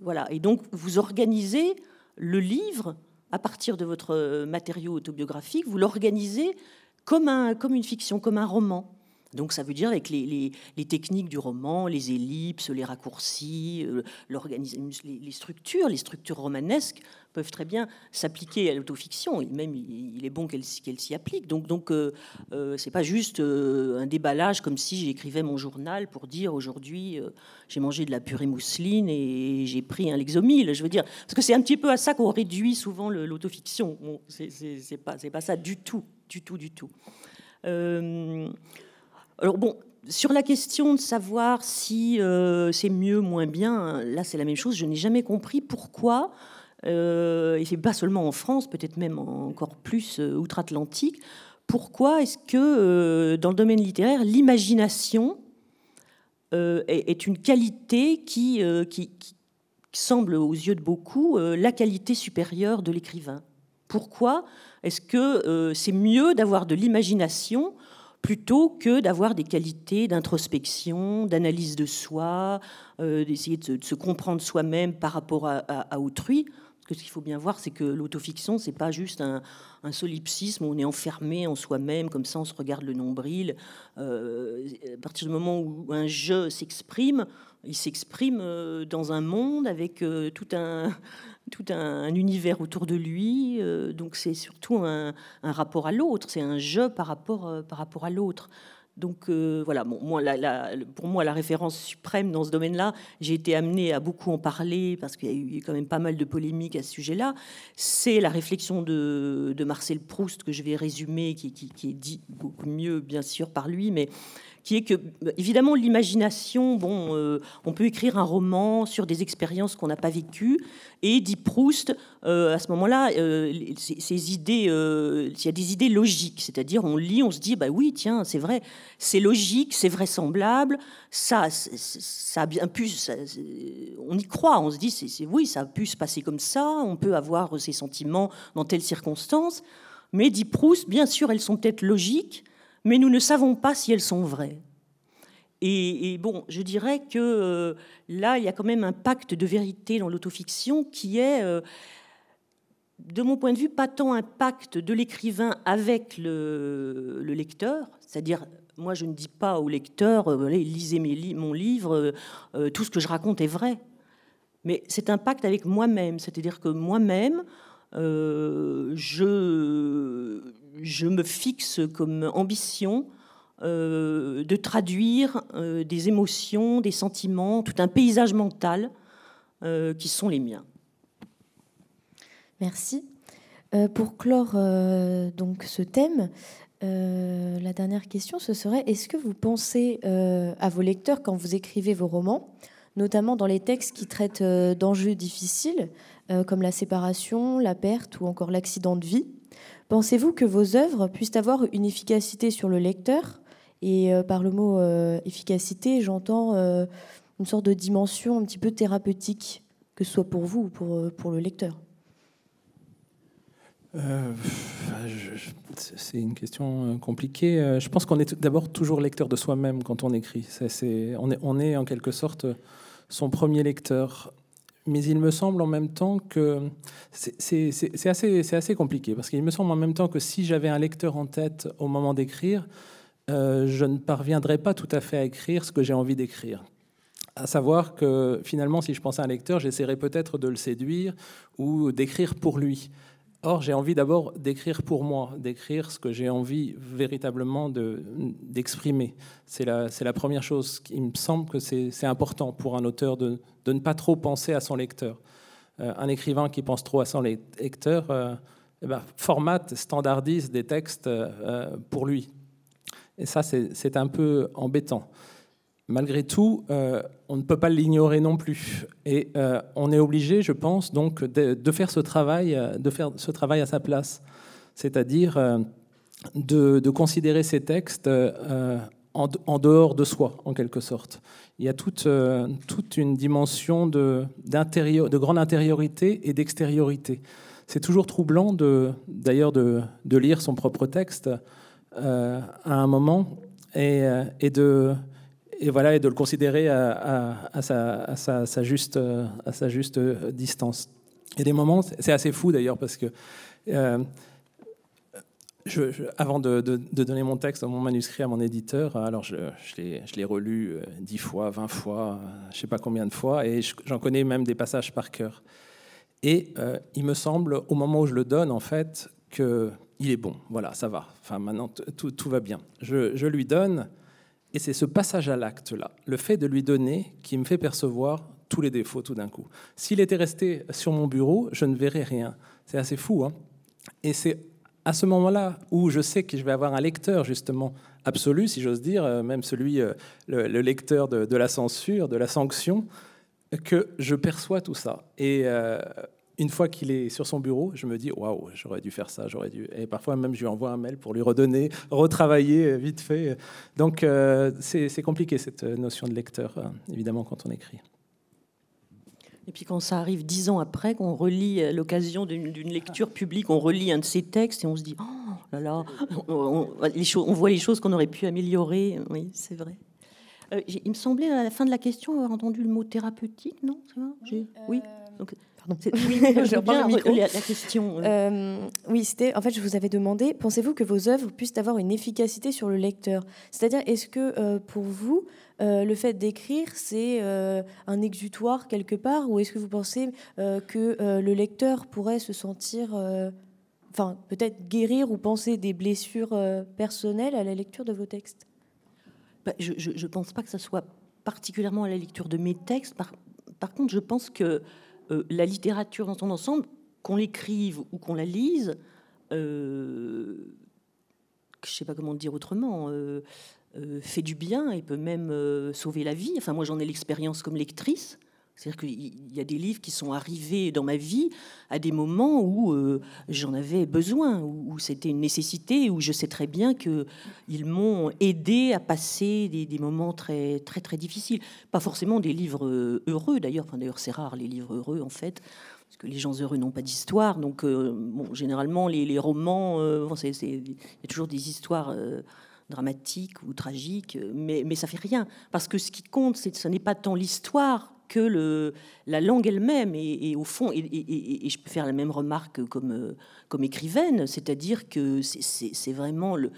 voilà, et donc vous organisez le livre à partir de votre matériau autobiographique, vous l'organisez comme, un, comme une fiction, comme un roman. Donc ça veut dire avec les, techniques du roman, les ellipses, les raccourcis, euh, les, structures, les structures romanesques peuvent très bien s'appliquer à l'autofiction. Même il, est bon qu'elle s'y applique. Donc donc euh, euh, c'est pas juste un déballage comme si j'écrivais mon journal pour dire aujourd'hui j'ai mangé de la purée mousseline et j'ai pris un Lexomil. Je veux dire parce que c'est un petit peu à ça qu'on réduit souvent l'autofiction. Bon, c'est pas ça du tout, du tout, du tout. Alors bon, sur la question de savoir si euh, c'est mieux, moins bien, là c'est la même chose. Je n'ai jamais compris pourquoi, euh, et c'est pas seulement en France, peut-être même encore plus euh, outre-Atlantique, pourquoi est-ce que dans le domaine littéraire, l'imagination est, une qualité qui, qui, semble aux yeux de beaucoup la qualité supérieure de l'écrivain? Pourquoi est-ce que c'est mieux d'avoir de l'imagination plutôt que d'avoir des qualités d'introspection, d'analyse de soi, euh, d'essayer de, se comprendre soi-même par rapport à, autrui. Parce que ce qu'il faut bien voir, c'est que l'autofiction, c'est pas juste un, solipsisme où on est enfermé en soi-même, comme ça on se regarde le nombril. Euh, à partir du moment où un je s'exprime, il s'exprime euh, dans un monde avec tout un, tout un, univers autour de lui. Euh, donc c'est surtout un, rapport à l'autre, c'est un jeu par rapport, euh, par rapport à l'autre. Donc euh, voilà, moi, pour moi, la référence suprême dans ce domaine-là, j'ai été amenée à beaucoup en parler parce qu'il y a eu quand même pas mal de polémiques à ce sujet-là. C'est la réflexion de, Marcel Proust que je vais résumer, qui, qui, est dit beaucoup mieux, bien sûr, par lui, mais qui est que, évidemment, l'imagination, bon, euh, on peut écrire un roman sur des expériences qu'on n'a pas vécues, et dit Proust, euh, à ce moment-là, euh, ces, il y a des idées logiques, c'est-à-dire on lit, on se dit, bah oui, tiens, c'est vrai, c'est logique, c'est vraisemblable, ça, ça a bien pu, on y croit, on se dit, c'est oui, ça a pu se passer comme ça, on peut avoir ces sentiments dans telles circonstances, mais dit Proust, bien sûr, elles sont peut-être logiques, mais nous ne savons pas si elles sont vraies. Et, bon, je dirais que euh, là, il y a quand même un pacte de vérité dans l'autofiction qui est, euh, de mon point de vue, pas tant un pacte de l'écrivain avec le, lecteur, c'est-à-dire, moi, je ne dis pas au lecteur, euh, lisez mon livre, tout ce que je raconte est vrai. Mais c'est un pacte avec moi-même, c'est-à-dire que moi-même, je, je me fixe comme ambition euh, de traduire euh, des émotions, des sentiments, tout un paysage mental euh, qui sont les miens. Merci. pour clore donc ce thème, la dernière question, ce serait est-ce que vous pensez à vos lecteurs quand vous écrivez vos romans, notamment dans les textes qui traitent d'enjeux difficiles comme la séparation, la perte ou encore l'accident de vie Pensez-vous que vos œuvres puissent avoir une efficacité sur le lecteur? Et euh, par le mot euh, efficacité, j'entends euh, une sorte de dimension un petit peu thérapeutique, que ce soit pour vous ou pour, pour le lecteur. c'est une question compliquée. Je pense qu'on est d'abord toujours lecteur de soi-même quand on écrit. on, est, on est en quelque sorte son premier lecteur mais il me semble en même temps que c'est assez, compliqué, parce qu'il me semble en même temps que si j'avais un lecteur en tête au moment d'écrire, euh, je ne parviendrais pas tout à fait à écrire ce que j'ai envie d'écrire. À savoir que finalement, si je pensais à un lecteur, j'essaierais peut-être de le séduire ou d'écrire pour lui. Or, j'ai envie d'abord d'écrire pour moi, d'écrire ce que j'ai envie véritablement d'exprimer. c'est la, première chose. Il me semble que c'est important pour un auteur de, ne pas trop penser à son lecteur. Euh, un écrivain qui pense trop à son lecteur euh, eh ben, formate, standardise des textes euh, pour lui. Et ça, c'est un peu embêtant. Malgré tout, on ne peut pas l'ignorer non plus. Et on est obligé, je pense, donc de, faire ce travail, de faire ce travail à sa place, c'est-à-dire de, considérer ces textes en, dehors de soi, en quelque sorte. Il y a toute, une dimension de, de grande intériorité et d'extériorité. C'est toujours troublant, d'ailleurs, de, lire son propre texte à un moment et de et voilà et de le considérer à, sa, juste, à sa juste distance. Et des moments, c'est assez fou d'ailleurs parce que euh, avant de, donner mon texte, mon manuscrit à mon éditeur, alors je, l'ai relu euh, dix fois, vingt fois, je ne sais pas combien de fois, et j'en connais même des passages par cœur. Et euh, il me semble, au moment où je le donne, en fait, qu'il est bon. Voilà, ça va. Enfin, maintenant, tout, va bien. Je lui donne et c'est ce passage à l'acte-là, le fait de lui donner, qui me fait percevoir tous les défauts tout d'un coup. S'il était resté sur mon bureau, je ne verrais rien. C'est assez fou. Hein et c'est à ce moment-là où je sais que je vais avoir un lecteur, justement, absolu, si j'ose dire, euh, même celui, euh, le, lecteur de, la censure, de la sanction, que je perçois tout ça. Et euh, une fois qu'il est sur son bureau, je me dis waouh, j'aurais dû faire ça, j'aurais dû. Et parfois même, je lui envoie un mail pour lui redonner, retravailler euh, vite fait. Donc euh, c'est compliqué cette notion de lecteur, euh, évidemment, quand on écrit. Et puis quand ça arrive dix ans après, qu'on relit l'occasion d'une lecture publique, on relit un de ses textes et on se dit oh là là, on, on voit les choses qu'on aurait pu améliorer. Oui, c'est vrai. il me semblait à la fin de la question avoir entendu le mot thérapeutique, non? Oui? oui. Donc, [laughs] oui, je bien la, la question. Euh, oui, c'était. En fait, je vous avais demandé pensez-vous que vos œuvres puissent avoir une efficacité sur le lecteur? C'est-à-dire, est-ce que euh, pour vous, euh, le fait d'écrire, c'est un exutoire quelque part, ou est-ce que vous pensez que le lecteur pourrait se sentir, enfin, peut-être guérir ou penser des blessures personnelles à la lecture de vos textes? Bah, Je ne pense pas que ce soit particulièrement à la lecture de mes textes. Par, par contre, je pense que euh, la littérature dans son ensemble, qu'on l'écrive ou qu'on la lise, euh, je ne sais pas comment dire autrement, euh, fait du bien et peut même sauver la vie. Enfin, moi, j'en ai l'expérience comme lectrice. C'est-à-dire qu'il y a des livres qui sont arrivés dans ma vie à des moments où euh, j'en avais besoin, où, c'était une nécessité, où je sais très bien qu'ils m'ont aidé à passer des, moments très, très, très difficiles. Pas forcément des livres euh, heureux, d'ailleurs. Enfin, d'ailleurs, c'est rare les livres heureux, en fait, parce que les gens heureux n'ont pas d'histoire. Donc, euh, bon, généralement, les, romans, il y a toujours des histoires dramatiques ou tragiques, mais, mais ça fait rien. Parce que ce qui compte, ce n'est pas tant l'histoire que la langue elle-même. Et, au fond, et, je peux faire la même remarque comme, euh, comme écrivaine, c'est-à-dire que c'est vraiment le.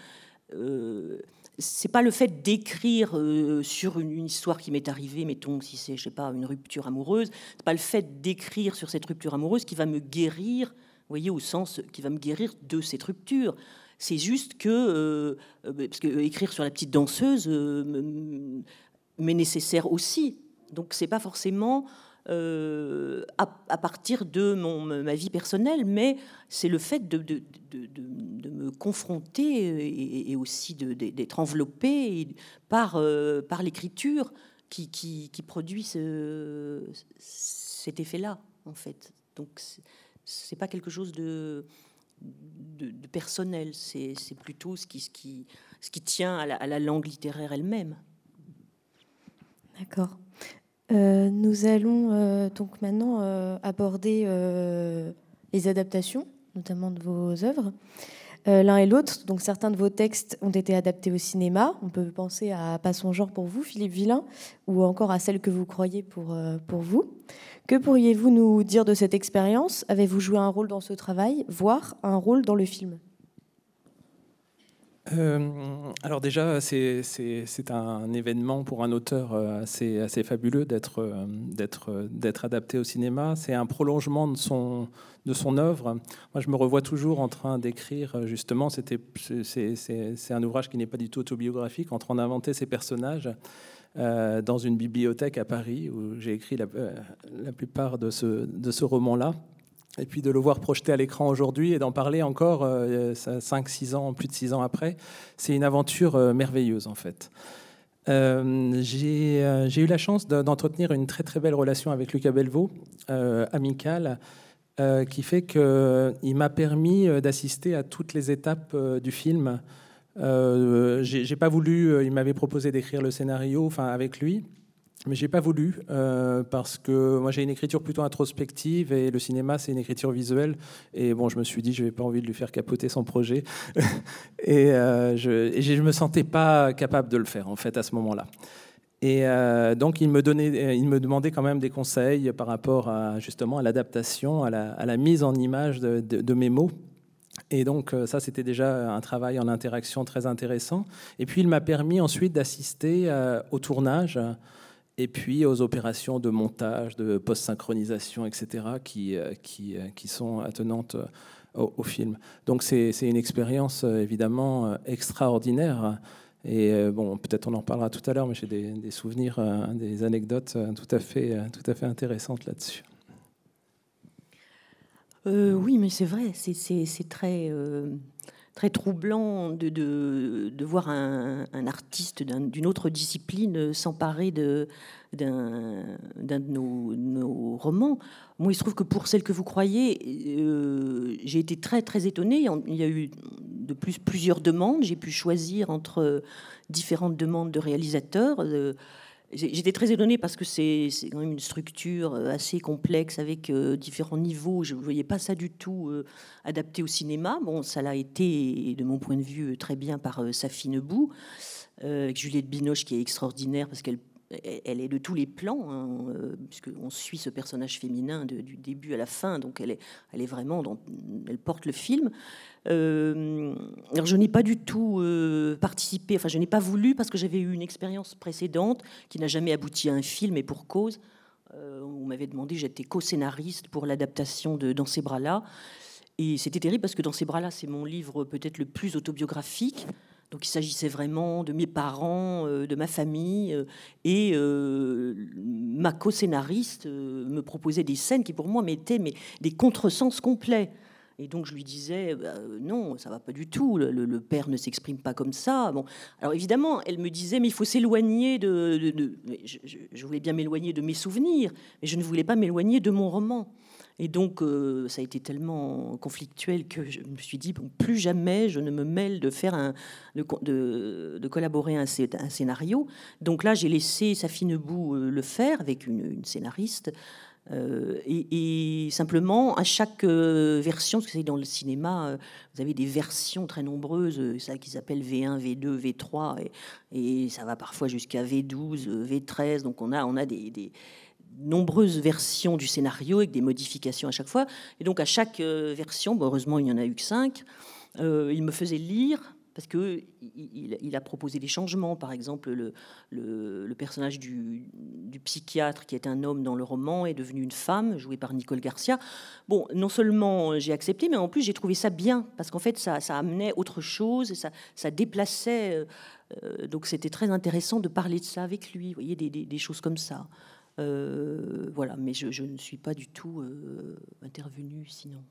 Euh, c'est pas le fait d'écrire euh, sur une, histoire qui m'est arrivée, mettons si c'est je sais pas une rupture amoureuse, c'est pas le fait d'écrire sur cette rupture amoureuse qui va me guérir, voyez au sens qui va me guérir de cette rupture. C'est juste que parce que écrire sur la petite danseuse m'est nécessaire aussi donc c'est pas forcément euh, à, partir de mon, ma vie personnelle, mais c'est le fait de, de, de, me confronter et, aussi d'être enveloppé par, euh, par l'écriture qui, qui, produit ce, cet effet-là, en fait. Donc c'est pas quelque chose de, personnel, c'est plutôt ce qui, ce, qui, ce qui tient à la langue littéraire elle-même. D'accord. Euh, nous allons euh, donc maintenant euh, aborder les adaptations, notamment de vos œuvres. L'un et l'autre, donc certains de vos textes ont été adaptés au cinéma. On peut penser à Pas son genre pour vous, Philippe Villain, ou encore à Celle que vous croyez pour, pour vous. Que pourriez-vous nous dire de cette expérience? Avez-vous joué un rôle dans ce travail, voire un rôle dans le film? Euh, alors déjà, c'est un événement pour un auteur euh, assez, fabuleux euh, d'être adapté au cinéma. C'est un prolongement de son, œuvre. Moi, je me revois toujours en train d'écrire, justement, c'est un ouvrage qui n'est pas du tout autobiographique, en train d'inventer ces personnages dans une bibliothèque à Paris, où j'ai écrit la, plupart de ce roman-là et puis de le voir projeté à l'écran aujourd'hui et d'en parler encore 5, euh, 6 ans, plus de 6 ans après, c'est une aventure euh, merveilleuse en fait. j'ai eu la chance d'entretenir une très très belle relation avec Lucas Belvaux, amicale, qui fait qu'il m'a permis d'assister à toutes les étapes du film. j'ai pas voulu, il m'avait proposé d'écrire le scénario, enfin avec lui, mais j'ai pas voulu euh, parce que moi j'ai une écriture plutôt introspective et le cinéma c'est une écriture visuelle. Et bon je me suis dit je n'ai pas envie de lui faire capoter son projet. [laughs] Et, euh, je, et je me sentais pas capable de le faire en fait à ce moment-là. Et euh, donc il me donnait il me demandait quand même des conseils par rapport à justement à l'adaptation à la, mise en image de, mes mots. Et donc ça, c'était déjà un travail en interaction très intéressant. Et puis, il m'a permis ensuite d'assister au tournage et puis aux opérations de montage, de post-synchronisation, etc., qui, euh, qui, euh, qui, sont attenantes euh, au, film. Donc c'est une expérience évidemment extraordinaire. Et bon, peut-être on en parlera tout à l'heure, mais j'ai des, souvenirs, des anecdotes tout à fait, tout à fait intéressantes là-dessus. oui, mais c'est vrai, c'est très très troublant de, de, voir un, artiste d'une autre discipline s'emparer d'un de, nos, romans. Moi, il se trouve que pour celle que vous croyez, euh, j'ai été très très étonnée. Il y a eu de plus plusieurs demandes. J'ai pu choisir entre différentes demandes de réalisateurs. J'étais très étonnée parce que c'est quand même une structure euh, assez complexe avec euh, différents niveaux. Je ne voyais pas ça du tout euh, adapté au cinéma. Bon, ça l'a été, de mon point de vue, très bien par Safi Nebou, avec Juliette Binoche qui est extraordinaire parce qu'elle elle est de tous les plans, hein, puisqu'on suit ce personnage féminin du début à la fin, donc elle est, elle est vraiment, elle porte le film. Euh, alors je n'ai pas du tout euh, participé, enfin je n'ai pas voulu parce que j'avais eu une expérience précédente qui n'a jamais abouti à un film et pour cause. Euh, on m'avait demandé, j'étais co-scénariste pour l'adaptation de Dans ces bras-là. Et c'était terrible parce que Dans ces bras-là, c'est mon livre peut-être le plus autobiographique. Donc il s'agissait vraiment de mes parents, de ma famille, et ma co-scénariste me proposait des scènes qui pour moi m'étaient mais, des contresens complets. Et donc je lui disais euh, non, ça va pas du tout. Le, père ne s'exprime pas comme ça. Bon, alors évidemment, elle me disait mais il faut s'éloigner de. je, voulais bien m'éloigner de mes souvenirs, mais je ne voulais pas m'éloigner de mon roman. Et donc euh, ça a été tellement conflictuel que je me suis dit plus jamais je ne me mêle de faire de, collaborer un, un, scénario. Donc là j'ai laissé Safie Nebou euh, le faire avec une, scénariste. Euh, et, simplement, à chaque version, parce que c'est dans le cinéma, vous avez des versions très nombreuses, ça qui s'appelle V1, V2, V3, et, ça va parfois jusqu'à V12, V13. Donc on a, on a des, nombreuses versions du scénario avec des modifications à chaque fois. Et donc à chaque version, heureusement il n'y en a eu que cinq, il me faisait lire parce que il, a proposé des changements. Par exemple, le, le, personnage du, psychiatre, qui est un homme dans le roman, est devenu une femme, jouée par Nicole Garcia. Bon, non seulement j'ai accepté, mais en plus j'ai trouvé ça bien, parce qu'en fait, ça, ça, amenait autre chose, ça, ça déplaçait. Euh, euh, donc c'était très intéressant de parler de ça avec lui, vous voyez, des, choses comme ça. Euh, voilà, mais je, ne suis pas du tout intervenue sinon.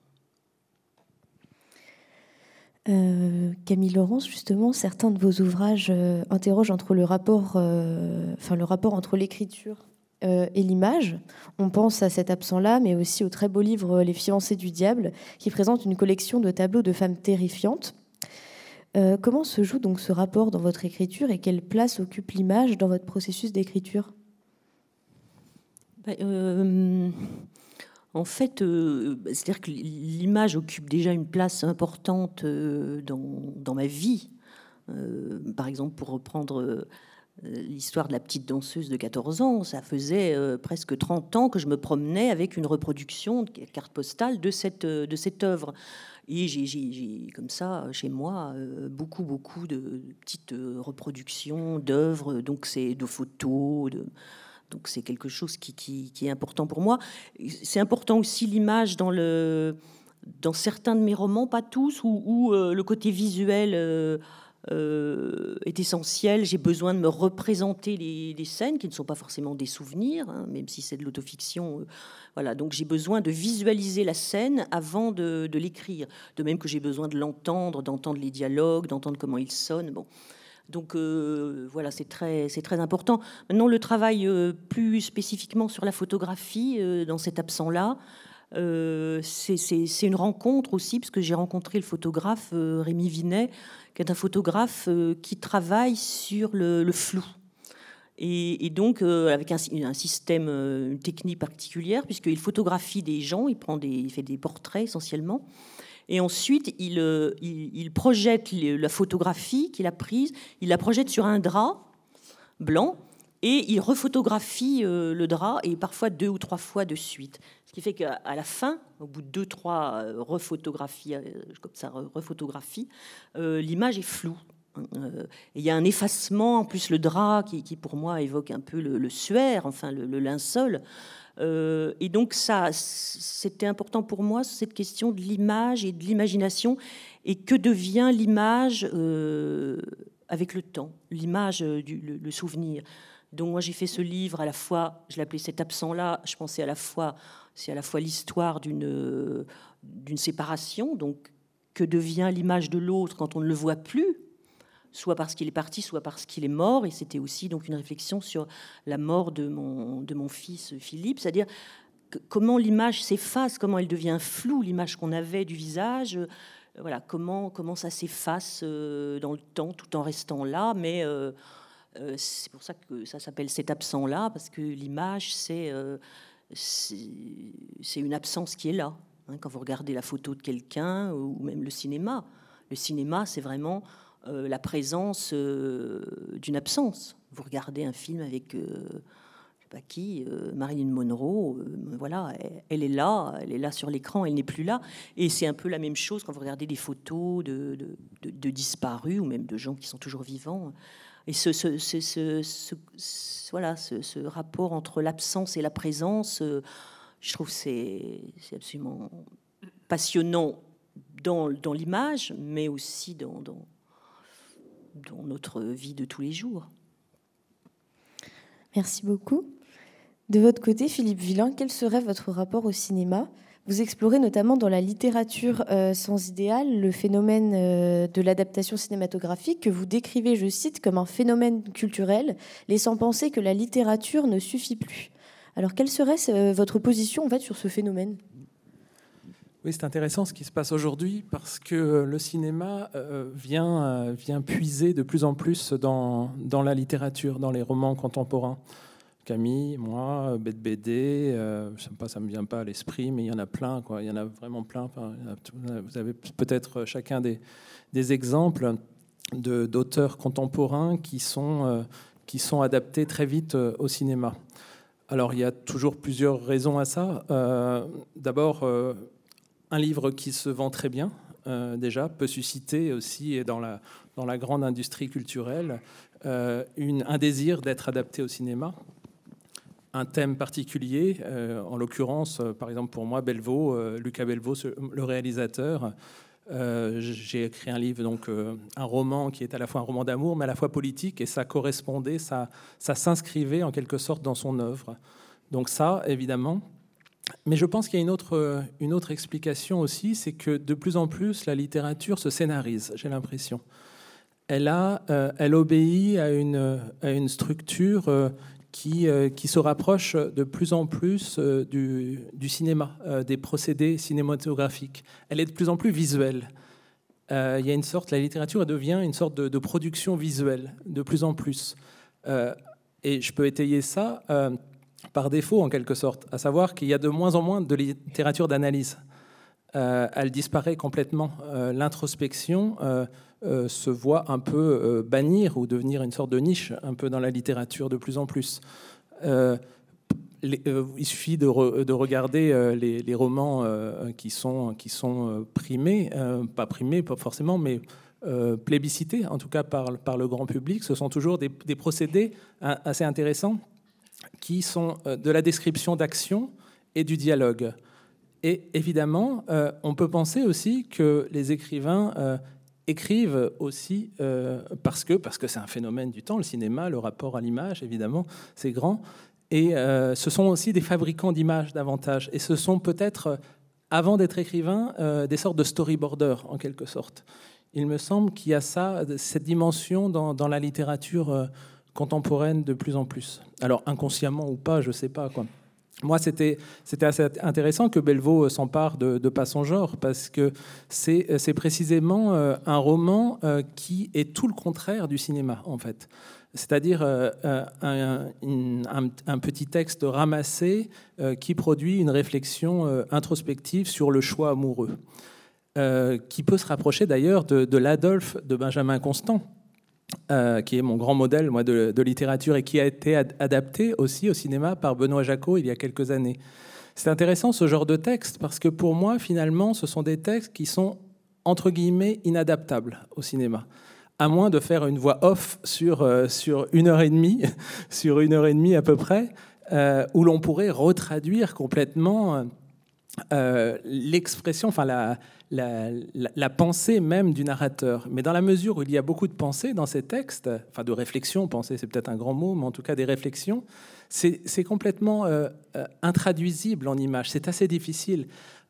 Euh, Camille Laurence, justement, certains de vos ouvrages euh, interrogent entre le rapport, euh, enfin, le rapport entre l'écriture et l'image. On pense à cet absent-là, mais aussi au très beau livre Les fiancés du diable, qui présente une collection de tableaux de femmes terrifiantes. comment se joue donc ce rapport dans votre écriture et quelle place occupe l'image dans votre processus d'écriture? Ben, en fait, euh, c'est-à-dire que l'image occupe déjà une place importante euh, dans, ma vie. Euh, par exemple, pour reprendre l'histoire de la petite danseuse de 14 ans, ça faisait presque 30 ans que je me promenais avec une reproduction de carte postale de cette, de cette œuvre. Et j'ai comme ça, chez moi, beaucoup, beaucoup de petites reproductions d'œuvres, donc c'est de photos, de donc c'est quelque chose qui, est important pour moi. C'est important aussi l'image dans, certains de mes romans, pas tous, où, euh, le côté visuel euh, euh, est essentiel. J'ai besoin de me représenter les, scènes qui ne sont pas forcément des souvenirs, hein, même si c'est de l'autofiction. voilà, donc j'ai besoin de visualiser la scène avant de, de l'écrire. De même que j'ai besoin de l'entendre, d'entendre les dialogues, d'entendre comment ils sonnent. Bon. Donc voilà, c'est très, c'est très important. Maintenant, le travail plus spécifiquement sur la photographie dans cet absent-là, c'est une rencontre aussi, parce que j'ai rencontré le photographe Rémi Vinet, qui est un photographe qui travaille sur le flou. Et, donc, euh, avec un, système, euh, une technique particulière, puisqu'il photographie des gens, il, prend des, il fait des portraits essentiellement. Et ensuite, il, euh, projette la photographie qu'il a prise, il la projette sur un drap blanc, et il refotographie le drap, et parfois deux ou trois fois de suite. Ce qui fait qu'à la fin, au bout de deux, trois refotographies, comme ça, refotographies, l'image est floue. Euh, il y a un effacement, en plus le drap qui, pour moi évoque un peu le, suaire, enfin le, linceul. Euh, et donc ça, c'était important pour moi cette question de l'image et de l'imagination et que devient l'image euh, avec le temps, l'image du le, souvenir. Donc moi j'ai fait ce livre à la fois, je l'appelais cet absent-là, je pensais à la fois, c'est à la fois l'histoire d'une d'une séparation, donc que devient l'image de l'autre quand on ne le voit plus, soit parce qu'il est parti, soit parce qu'il est mort. Et c'était aussi donc une réflexion sur la mort de mon, de mon fils Philippe, c'est-à-dire comment l'image s'efface, comment elle devient floue, l'image qu'on avait du visage. Euh, voilà, comment, comment ça s'efface euh, dans le temps tout en restant là. Mais euh, c'est pour ça que ça s'appelle cet absent-là, parce que l'image, c'est une absence qui est là. Hein, quand vous regardez la photo de quelqu'un ou même le cinéma, le cinéma, c'est vraiment euh, la présence euh, d'une absence. Vous regardez un film avec euh, je sais pas qui, Marilyn Monroe, voilà, elle, est là, elle est là sur l'écran, elle n'est plus là. Et c'est un peu la même chose quand vous regardez des photos de, disparus ou même de gens qui sont toujours vivants. Et ce, voilà, ce, rapport entre l'absence et la présence, je trouve c'est absolument passionnant dans, l'image, mais aussi dans, dans notre vie de tous les jours. Merci beaucoup. De votre côté, Philippe Villain, quel serait votre rapport au cinéma? Vous explorez notamment dans la littérature euh, sans idéal le phénomène euh, de l'adaptation cinématographique que vous décrivez, je cite, comme un phénomène culturel, laissant penser que la littérature ne suffit plus. Alors, quelle serait euh, votre position en fait, sur ce phénomène? Oui, c'est intéressant ce qui se passe aujourd'hui parce que le cinéma euh, vient, euh, vient puiser de plus en plus dans, dans la littérature, dans les romans contemporains. Camille, moi, Bête BD, euh, me vient pas à l'esprit, mais il y en a plein, quoi. Il y en a vraiment plein. vous avez peut-être chacun des, des exemples d'auteurs contemporains qui sont, qui sont adaptés très vite au cinéma. Alors, il y a toujours plusieurs raisons à ça. D'abord, un livre qui se vend très bien, euh, déjà, peut susciter aussi, dans la, dans la grande industrie culturelle, euh, une, un désir d'être adapté au cinéma. Un thème particulier, euh, en l'occurrence, par exemple pour moi, Belvaux, Lucas Belvaux, le réalisateur, j'ai écrit un livre, donc un roman qui est à la fois un roman d'amour, mais à la fois politique, et ça correspondait, ça, ça s'inscrivait en quelque sorte dans son œuvre. Donc ça, évidemment, mais je pense qu'il y a une autre, euh, une autre explication aussi, c'est que de plus en plus, la littérature se scénarise, j'ai l'impression. Elle, a, euh, elle obéit à une, à une structure euh, qui, qui se rapproche de plus en plus du, du cinéma, des procédés cinématographiques. Elle est de plus en plus visuelle. il y a une sorte, la littérature devient une sorte de production visuelle, de plus en plus. et je peux étayer ça par défaut en quelque sorte, à savoir qu'il y a de moins en moins de littérature d'analyse. Euh, elle disparaît complètement. Euh, l'introspection euh, se voit un peu bannir ou devenir une sorte de niche un peu dans la littérature de plus en plus. il suffit de, regarder les, romans qui sont, qui sont primés, pas primés pas forcément, mais plébiscités en tout cas par, le grand public. Ce sont toujours des, des procédés assez intéressants qui sont euh, de la description d'action et du dialogue. Et évidemment, euh, on peut penser aussi que les écrivains euh, écrivent aussi parce que parce que c'est un phénomène du temps, le cinéma, le rapport à l'image, évidemment, c'est grand. Et ce sont aussi des fabricants d'images davantage. Et ce sont peut-être, avant d'être écrivains, des sortes de storyboarders en quelque sorte. il me semble qu'il y a ça, cette dimension dans, la littérature contemporaine de plus en plus. Alors inconsciemment ou pas, je ne sais pas quoi. Moi, c'était assez intéressant que Bellevaux s'empare de, de, Pas son genre, parce que c'est précisément euh, un roman euh, qui est tout le contraire du cinéma, en fait. C'est-à-dire un, un, petit texte ramassé qui produit une réflexion introspective sur le choix amoureux. Euh, qui peut se rapprocher d'ailleurs de, l'Adolphe de Benjamin Constant, euh, qui est mon grand modèle moi, de, littérature et qui a été adapté aussi au cinéma par Benoît Jacot il y a quelques années. C'est intéressant ce genre de texte parce que pour moi, finalement, ce sont des textes qui sont entre guillemets inadaptables au cinéma à moins de faire une voix off sur, euh, sur une heure et demie, [laughs] sur une heure et demie à peu près, où l'on pourrait retraduire complètement l'expression, enfin la, la, pensée même du narrateur. Mais dans la mesure où il y a beaucoup de pensée dans ces textes, enfin de réflexion, pensée c'est peut-être un grand mot, mais en tout cas des réflexions, c'est complètement euh, euh, intraduisible en images. C'est assez difficile.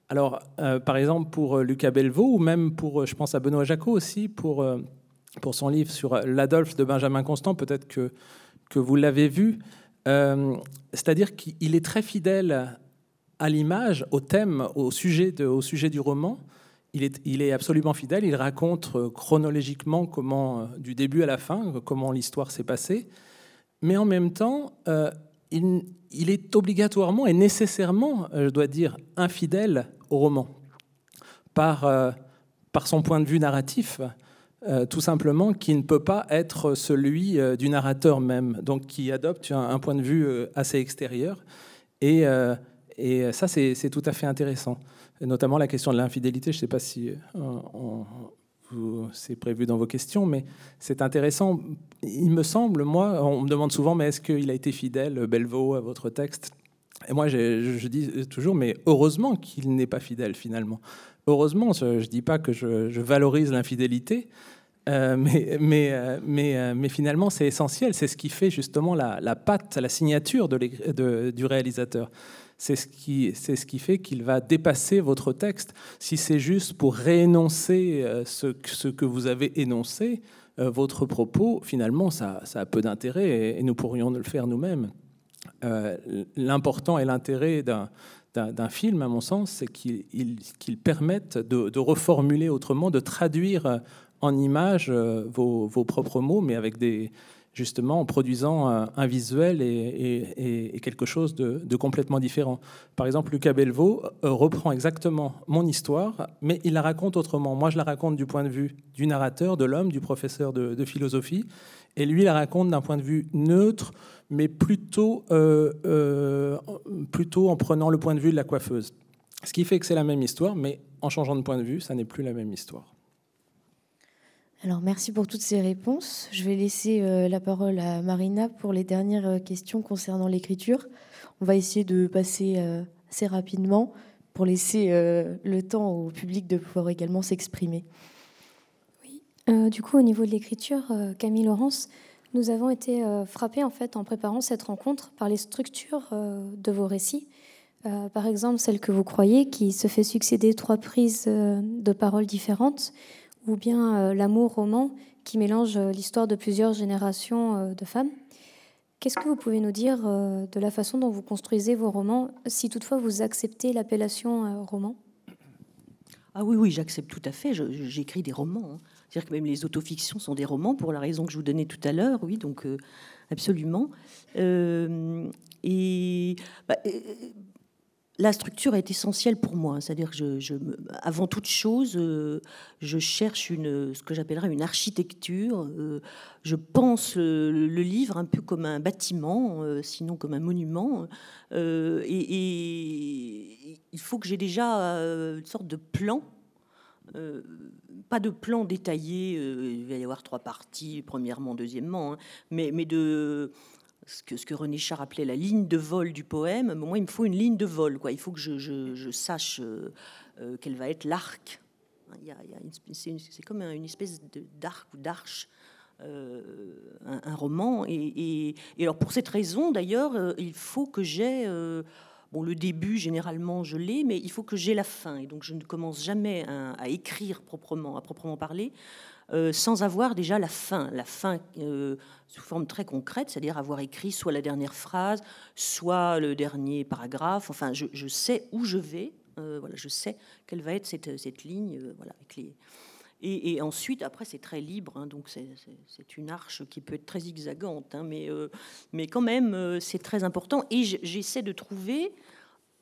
Alors, euh, par exemple, pour Lucas Belvaux, ou même pour, je pense à Benoît Jacot aussi, pour, pour son livre sur l'Adolphe de Benjamin Constant, peut-être que, que vous l'avez vu, c'est-à-dire qu'il est très fidèle à l'image, au thème, au sujet, au sujet du roman, il est, absolument fidèle. Il raconte euh, chronologiquement comment, euh, du début à la fin, euh, comment l'histoire s'est passée. Mais en même temps, il, est obligatoirement et nécessairement, je dois dire, infidèle au roman par, son point de vue narratif. tout simplement, qui ne peut pas être celui du narrateur même, donc qui adopte un, point de vue assez extérieur. Et ça, c'est tout à fait intéressant notamment la question de l'infidélité. Je ne sais pas si euh, c'est prévu dans vos questions, mais c'est intéressant. Il me semble, moi, on me demande souvent, mais est-ce qu'il a été fidèle, Belvaux, à votre texte? Et moi, je, dis toujours, mais heureusement qu'il n'est pas fidèle finalement. Heureusement, je ne dis pas que je, valorise l'infidélité, euh, mais, euh, finalement, c'est essentiel. C'est ce qui fait justement la, la patte, la signature du réalisateur c'est ce qui, c'est ce qui fait qu'il va dépasser votre texte. Si c'est juste pour réénoncer euh, ce, que vous avez énoncé, euh, votre propos, finalement, ça, a peu d'intérêt et, nous pourrions le faire nous-mêmes. Euh, l'important et l'intérêt d'un, film, à mon sens, c'est qu'il, permette de, reformuler autrement, de traduire en images vos propres mots, mais avec des, justement en produisant un, visuel et, quelque chose de, complètement différent. Par exemple, Lucas Belvaux euh, reprend exactement mon histoire, mais il la raconte autrement. Moi, je la raconte du point de vue du narrateur, de l'homme, du professeur de, philosophie, et lui la raconte d'un point de vue neutre, mais plutôt, euh, euh, plutôt en prenant le point de vue de la coiffeuse. Ce qui fait que c'est la même histoire, mais en changeant de point de vue, ça n'est plus la même histoire. Alors merci pour toutes ces réponses. Je vais laisser euh, la parole à Marina pour les dernières euh, questions concernant l'écriture. On va essayer de passer euh, assez rapidement pour laisser le temps au public de pouvoir également s'exprimer. Oui. du coup, au niveau de l'écriture, Camille Laurence, nous avons été frappés en fait en préparant cette rencontre par les structures de vos récits. par exemple, celle que vous croyez, qui se fait succéder trois prises de paroles différentes ou bien euh, l'amour roman qui mélange euh, l'histoire de plusieurs générations euh, de femmes. Qu'est-ce que vous pouvez nous dire de la façon dont vous construisez vos romans, si toutefois vous acceptez l'appellation roman? Ah oui, oui, j'accepte tout à fait. J'écris des romans. Hein. C'est-à-dire que même les autofictions sont des romans, pour la raison que je vous donnais tout à l'heure. Oui, donc absolument. et bah, la structure est essentielle pour moi. C'est-à-dire que, avant toute chose, euh, je cherche ce que j'appellerais une architecture. Euh, je pense le, livre un peu comme un bâtiment, euh, sinon comme un monument. Et, il faut que j'ai déjà une sorte de plan. pas de plan détaillé, il va y avoir trois parties, premièrement, deuxièmement, hein, mais de, ce que, ce que René Char appelait la ligne de vol du poème. Moi, il me faut une ligne de vol. Quoi. Il faut que je, sache euh, euh, quel va être l'arc. C'est comme une espèce d'arc ou d'arche. Euh, un, roman. Et, alors pour cette raison, d'ailleurs, il faut que j'ai Bon, le début, généralement, je l'ai, mais il faut que j'ai la fin. Et donc, je ne commence jamais à, écrire proprement, à proprement parler, euh, sans avoir déjà la fin. La fin euh, sous forme très concrète, c'est-à-dire avoir écrit soit la dernière phrase, soit le dernier paragraphe. Enfin, je, sais où je vais. Euh, voilà, je sais quelle va être cette, cette ligne. voilà, avec les et, ensuite, après, c'est très libre, hein, donc c'est une arche qui peut être très zigzagante, hein, mais, mais quand même, c'est très important. Et j'essaie de trouver,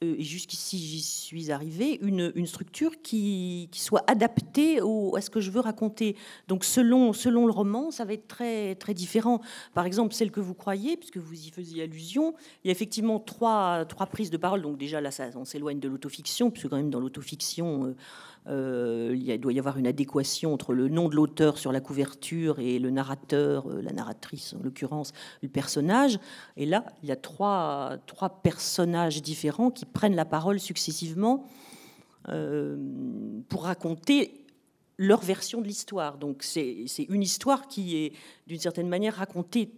et jusqu'ici j'y suis arrivée, une, structure qui, qui, soit adaptée au, à ce que je veux raconter. Donc selon, selon le roman, ça va être très, très différent. Par exemple, celle que vous croyez, puisque vous y faisiez allusion, il y a effectivement trois, trois prises de parole. Donc déjà, là, ça, on s'éloigne de l'autofiction, puisque quand même dans l'autofiction euh, il, doit y avoir une adéquation entre le nom de l'auteur sur la couverture et le narrateur, euh, la narratrice en l'occurrence, le personnage. Et là, il y a trois, trois personnages différents qui prennent la parole successivement euh, pour raconter leur version de l'histoire. Donc c'est une histoire qui est d'une certaine manière racontée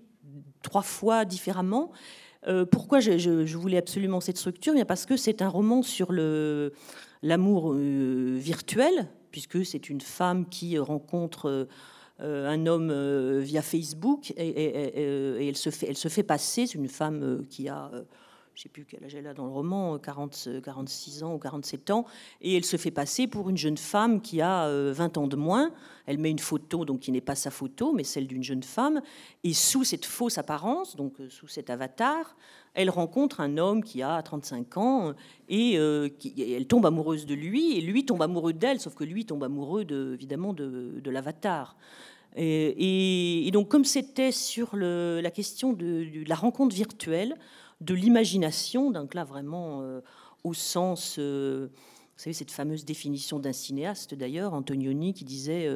trois fois différemment. pourquoi je, voulais absolument cette structure? Bien Parce que c'est un roman sur le, l'amour euh, virtuel, puisque c'est une femme qui rencontre euh, un homme euh, via Facebook et, elle, se fait, elle se fait passer, c'est une femme qui a je ne sais plus quel âge elle a dans le roman, 40, 46 ans ou 47 ans, et elle se fait passer pour une jeune femme qui a 20 ans de moins. Elle met une photo, donc qui n'est pas sa photo, mais celle d'une jeune femme, et sous cette fausse apparence, donc sous cet avatar, elle rencontre un homme qui a 35 ans et euh, qui, elle tombe amoureuse de lui et lui tombe amoureux d'elle, sauf que lui tombe amoureux de, évidemment de, l'avatar. Et, donc comme c'était sur la question de, la rencontre virtuelle, de l'imagination, donc là vraiment euh, au sens... Euh, vous savez, cette fameuse définition d'un cinéaste d'ailleurs, Antonioni, qui disait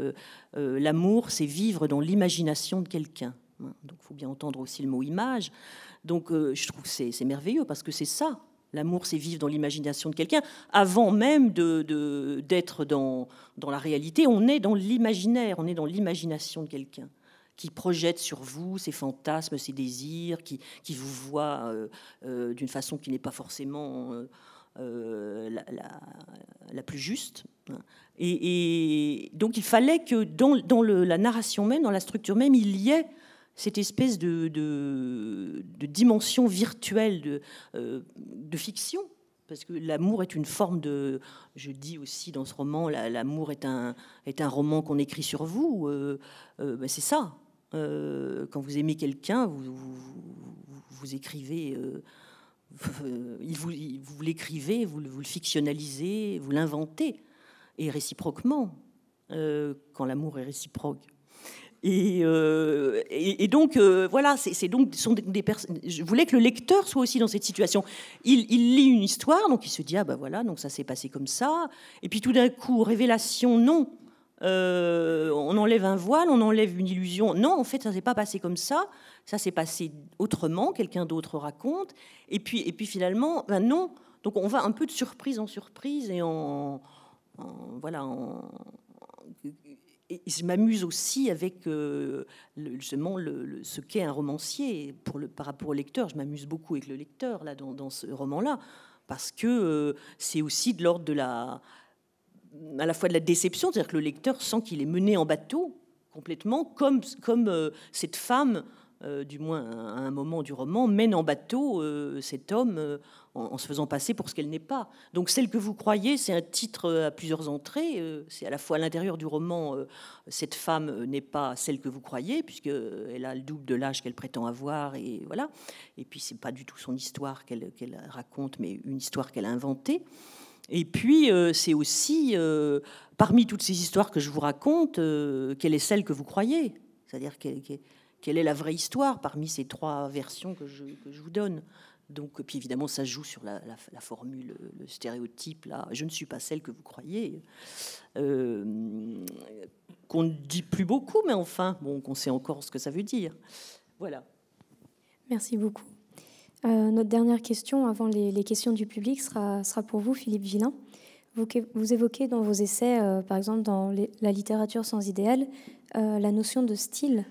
L'amour, c'est vivre dans l'imagination de quelqu'un. Donc il faut bien entendre aussi le mot image. Donc euh, je trouve que c'est merveilleux parce que c'est ça. L'amour, c'est vivre dans l'imagination de quelqu'un. Avant même d'être dans, dans la réalité, on est dans l'imaginaire, on est dans l'imagination de quelqu'un qui projette sur vous ses fantasmes, ses désirs, qui, qui vous voit euh, euh, d'une façon qui n'est pas forcément la, la, plus juste. Et, donc il fallait que dans, dans le, la narration même, dans la structure même, il y ait cette espèce de, dimension virtuelle de, euh, de fiction, parce que l'amour est une forme de. Je dis aussi dans ce roman, l'amour est un, est un roman qu'on écrit sur vous. Euh, euh, ben, c'est ça. quand vous aimez quelqu'un, vous, vous, écrivez. [laughs] vous, vous l'écrivez, vous, vous, le fictionnalisez, vous l'inventez. Et réciproquement, quand l'amour est réciproque. Euh, et, donc, euh, voilà, c'est donc sont des. Je voulais que le lecteur soit aussi dans cette situation. Il, lit une histoire, donc il se dit ah ben voilà, donc ça s'est passé comme ça. Et puis tout d'un coup, révélation, non. Euh, on enlève un voile, on enlève une illusion. Non, en fait, ça s'est pas passé comme ça. Ça s'est passé autrement. Quelqu'un d'autre raconte. Et puis, et puis finalement, ben non. Donc on va un peu de surprise en surprise et en, en voilà, en, et je m'amuse aussi avec euh, justement ce qu'est un romancier par rapport au lecteur. Je m'amuse beaucoup avec le lecteur là dans, ce roman-là parce que euh, c'est aussi de l'ordre de la à la fois de la déception, c'est-à-dire que le lecteur sent qu'il est mené en bateau complètement, comme, comme euh, cette femme euh, du moins à un moment du roman, mène en bateau euh, cet homme euh, en, se faisant passer pour ce qu'elle n'est pas. Donc celle que vous croyez, c'est un titre à plusieurs entrées. c'est à la fois à l'intérieur du roman, cette femme n'est pas celle que vous croyez, puisqu'elle a le double de l'âge qu'elle prétend avoir, et voilà. Et puis c'est pas du tout son histoire qu'elle raconte, mais une histoire qu'elle a inventée. Et puis, c'est aussi, parmi toutes ces histoires que je vous raconte, quelle est celle que vous croyez? C'est-à-dire qu'elle quelle est la vraie histoire parmi ces trois versions que je, vous donne. Donc, puis évidemment, ça joue sur la, formule, le stéréotype. Là, je ne suis pas celle que vous croyez, euh, qu'on ne dit plus beaucoup, mais enfin, bon, qu'on sait encore ce que ça veut dire. Voilà. Merci beaucoup. Euh, notre dernière question, avant les, questions du public, sera, pour vous, Philippe Villain. Vous, vous évoquez dans vos essais, euh, par exemple dans la littérature sans idéal, la notion de style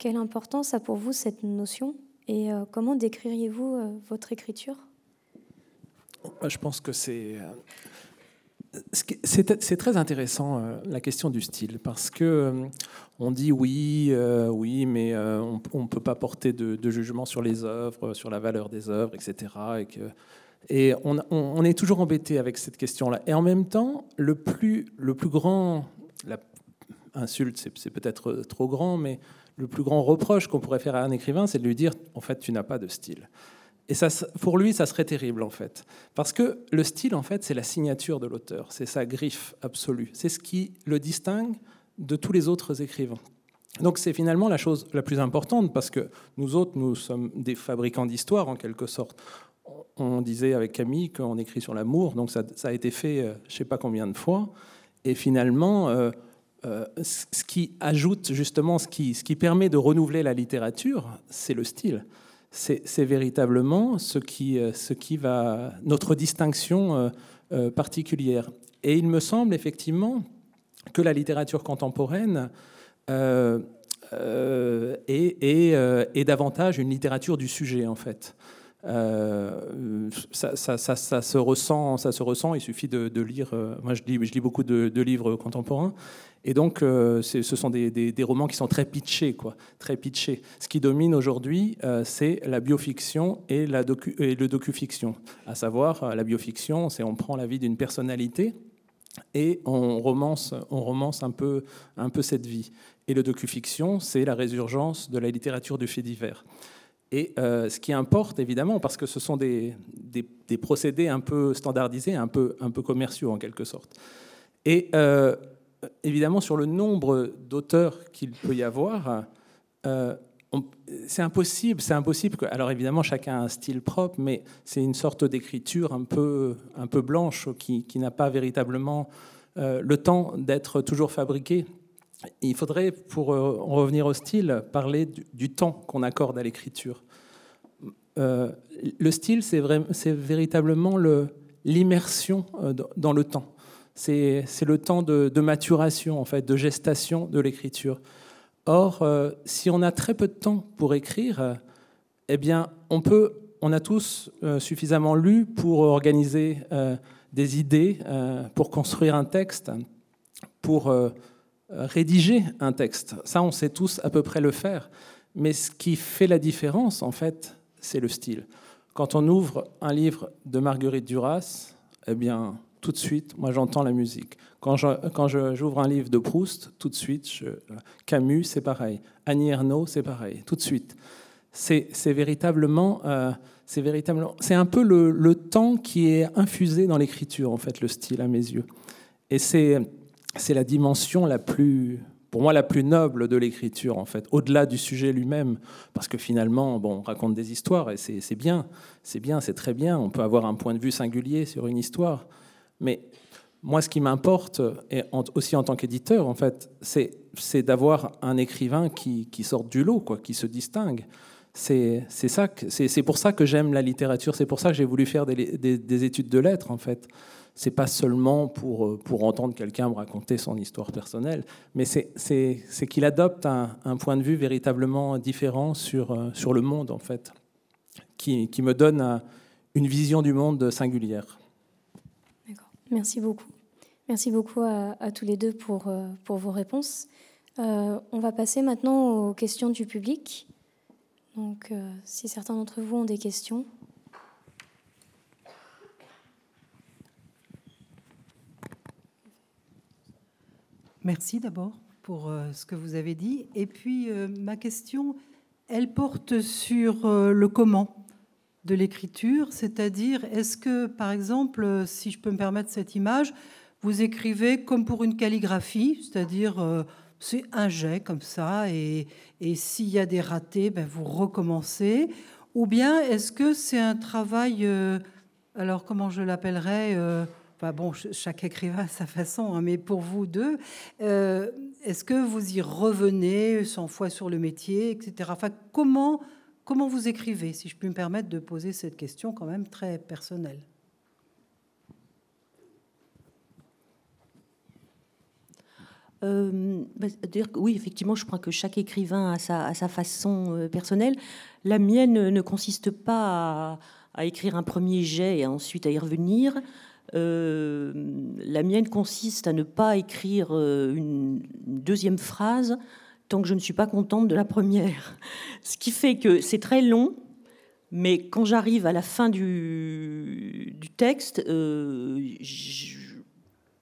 quelle importance a pour vous cette notion et euh, comment décririez-vous euh, votre écriture? Je pense que c'est c'est très intéressant la question du style parce que on dit oui, oui, mais on ne peut pas porter de, jugement sur les œuvres, sur la valeur des œuvres, etc. Et on, est toujours embêté avec cette question-là. Et en même temps, le plus, le plus grand, la insulte, c'est peut-être trop grand, mais le plus grand reproche qu'on pourrait faire à un écrivain, c'est de lui dire, en fait, tu n'as pas de style. Et ça, pour lui, ça serait terrible, en fait. Parce que le style, en fait, c'est la signature de l'auteur, c'est sa griffe absolue. C'est ce qui le distingue de tous les autres écrivains. Donc c'est finalement la chose la plus importante, parce que nous autres, nous sommes des fabricants d'histoire, en quelque sorte on disait avec Camille qu'on écrit sur l'amour, donc ça, a été fait euh, je ne sais pas combien de fois. Et finalement, euh, euh, ce qui ajoute justement, ce qui, ce qui permet de renouveler la littérature, c'est le style. C'est véritablement ce qui, ce qui va notre distinction particulière. Et il me semble effectivement que la littérature contemporaine est, est, davantage une littérature du sujet en fait. Euh, ça, se ressent, ça se ressent. Il suffit de, lire. Euh, moi, je lis, beaucoup de, livres contemporains, et donc euh, ce sont des, romans qui sont très pitchés, quoi, très pitchés. Ce qui domine aujourd'hui, c'est la biofiction et, la docu, et le docu-fiction. À savoir, la biofiction, c'est on prend la vie d'une personnalité et on romance, on romance un peu, un peu cette vie. Et le docu-fiction, c'est la résurgence de la littérature du fait divers. Et euh, ce qui importe, évidemment, parce que ce sont des, des, procédés un peu standardisés, un peu, un peu commerciaux en quelque sorte. Et euh, évidemment, sur le nombre d'auteurs qu'il peut y avoir, euh, c'est impossible. C'est impossible que. Alors évidemment, chacun a un style propre, mais c'est une sorte d'écriture un peu, un peu blanche qui, qui n'a pas véritablement le temps d'être toujours fabriquée. Il faudrait, pour euh, en revenir au style, parler du, temps qu'on accorde à l'écriture. Euh, le style, c'est véritablement l'immersion euh, dans le temps. C'est le temps de, maturation, en fait, de gestation de l'écriture. Or, si on a très peu de temps pour écrire, eh bien, on peut, on a tous suffisamment lu pour organiser des idées, pour construire un texte, pour rédiger un texte. Ça, on sait tous à peu près le faire. Mais ce qui fait la différence, en fait, c'est le style. Quand on ouvre un livre de Marguerite Duras, eh bien, tout de suite, moi, j'entends la musique. Quand j'ouvre un livre de Proust, tout de suite, Camus, c'est pareil. Annie Ernaux, c'est pareil. Tout de suite. C'est véritablement, euh, c'est véritablement, c'est un peu le, le, temps qui est infusé dans l'écriture, en fait, le style, à mes yeux. Et c'est c'est la dimension la plus, pour moi, la plus noble de l'écriture, en fait, au-delà du sujet lui-même. Parce que finalement, bon, on raconte des histoires et c'est bien, c'est bien, c'est très bien. On peut avoir un point de vue singulier sur une histoire. Mais moi, ce qui m'importe, et aussi en tant qu'éditeur, en fait, c'est d'avoir un écrivain qui, qui sort du lot, quoi, qui se distingue. C'est pour ça que j'aime la littérature. C'est pour ça que j'ai voulu faire des, des études de lettres, en fait c'est pas seulement pour, euh, pour entendre quelqu'un me raconter son histoire personnelle, mais c'est qu'il adopte un, un, point de vue véritablement différent sur, euh, sur le monde, en fait, qui, qui me donne une vision du monde singulière. D'accord. Merci beaucoup. Merci beaucoup à, tous les deux pour, euh, pour vos réponses. on va passer maintenant aux questions du public. Donc, si certains d'entre vous ont des questions. Merci d'abord pour euh, ce que vous avez dit. Et puis, euh, ma question, elle porte sur euh, le comment de l'écriture, c'est-à-dire, est-ce que, par exemple, si je peux me permettre cette image, vous écrivez comme pour une calligraphie, c'est-à-dire, c'est un jet comme ça, et, et s'il y a des ratés, ben, vous recommencez, ou bien est-ce que c'est un travail, alors comment je l'appellerais bon, chaque écrivain a sa façon, hein, mais pour vous deux, euh, est-ce que vous y revenez 100 fois sur le métier, etc. Enfin, comment, comment vous écrivez, si je puis me permettre de poser cette question quand même très personnelle? Euh, bah, oui, effectivement, je crois que chaque écrivain a sa, façon euh, personnelle. La mienne ne consiste pas à à écrire un premier jet et ensuite à y revenir. Euh, la mienne consiste à ne pas écrire euh, une deuxième phrase tant que je ne suis pas contente de la première. [laughs] Ce qui fait que c'est très long, mais quand j'arrive à la fin du, texte, euh,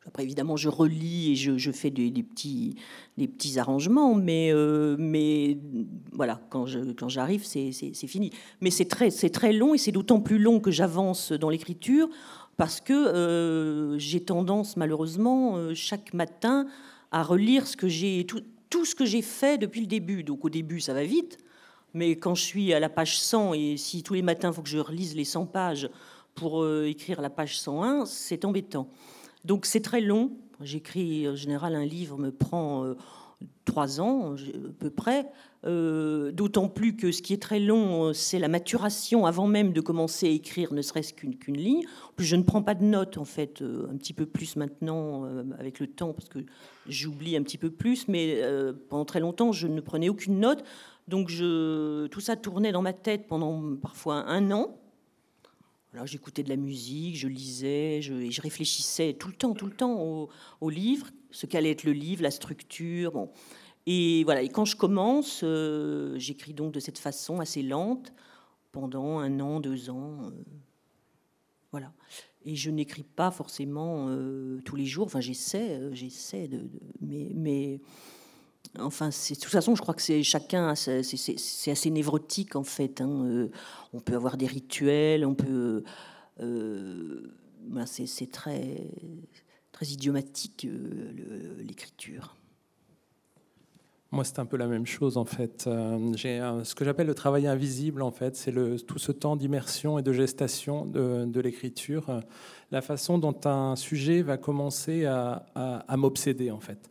après évidemment je relis et je, fais des, petits, des petits arrangements, mais, voilà, quand j'arrive, c'est fini. Mais c'est très, très long et c'est d'autant plus long que j'avance dans l'écriture parce que euh, j'ai tendance malheureusement euh, chaque matin à relire tout, ce que j'ai fait depuis le début. Donc au début ça va vite, mais quand je suis à la page 100 et si tous les matins il faut que je relise les 100 pages pour euh, écrire la page 101, c'est embêtant. Donc c'est très long. J'écris en général un livre me prend trois ans à peu près. Euh, d'autant plus que ce qui est très long, c'est la maturation avant même de commencer à écrire, ne serait-ce qu'une ligne. En plus, je ne prends pas de notes, en fait, euh, un petit peu plus maintenant euh, avec le temps, parce que j'oublie un petit peu plus, mais pendant très longtemps, je ne prenais aucune note. Donc tout ça tournait dans ma tête pendant parfois un an. J'écoutais de la musique, je lisais, je, je, réfléchissais tout le temps, tout le temps au, livre, ce qu'allait être le livre, la structure. Bon. Et voilà, et quand je commence, euh, j'écris donc de cette façon assez lente pendant un an, deux ans. Euh, voilà. Et je n'écris pas forcément euh, tous les jours. Enfin, j'essaie, j'essaie de, mais enfin, de toute façon, je crois que c'est chacun, c'est assez névrotique en fait. Hein. on peut avoir des rituels, on peut, c'est très, très idiomatique l'écriture. Moi, c'est un peu la même chose en fait. Euh, j'ai ce que j'appelle le travail invisible en fait, c'est tout ce temps d'immersion et de gestation de, l'écriture, euh, la façon dont un sujet va commencer à, m'obséder en fait.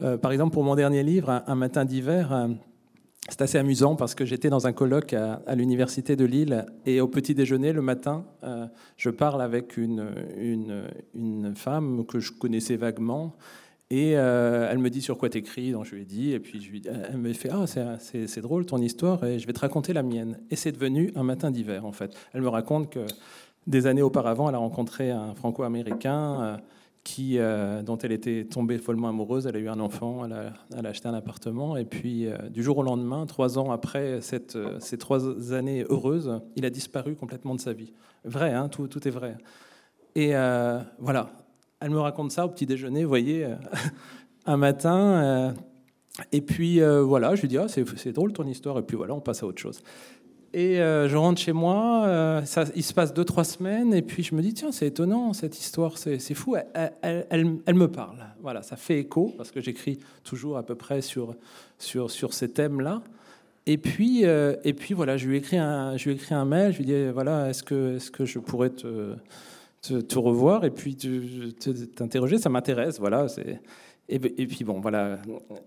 Euh, par exemple, pour mon dernier livre, Un, matin d'hiver, c'est assez amusant parce que j'étais dans un colloque à, l'université de Lille et au petit déjeuner le matin, je parle avec une, femme que je connaissais vaguement et euh, elle me dit sur quoi t'écris, donc je lui ai dit, et puis elle me fait ah c'est drôle ton histoire, et je vais te raconter la mienne. Et c'est devenu un matin d'hiver en fait. Elle me raconte que des années auparavant, elle a rencontré un Franco-américain euh, qui, euh, dont elle était tombée follement amoureuse. Elle a eu un enfant, elle a, acheté un appartement, et puis du jour au lendemain, trois ans après cette, ces trois années heureuses, il a disparu complètement de sa vie. Vrai, hein, tout, tout est vrai. Et voilà, elle me raconte ça au petit déjeuner, vous voyez, euh, [laughs] un matin. Euh, et puis euh, voilà, je lui dis ah, c'est drôle ton histoire. Et puis voilà, on passe à autre chose. Et je rentre chez moi, ça, il se passe deux, trois semaines, et puis je me dis, tiens, c'est étonnant cette histoire, c'est fou, elle, elle, me parle. Voilà, ça fait écho, parce que j'écris toujours à peu près sur, sur, sur ces thèmes-là. Et puis, et puis voilà, je lui ai écrit un, je lui ai un mail, je lui ai dit, voilà, est-ce que, est que je pourrais te te, revoir? Et puis t'interroger, ça m'intéresse. Voilà, et, puis bon, voilà,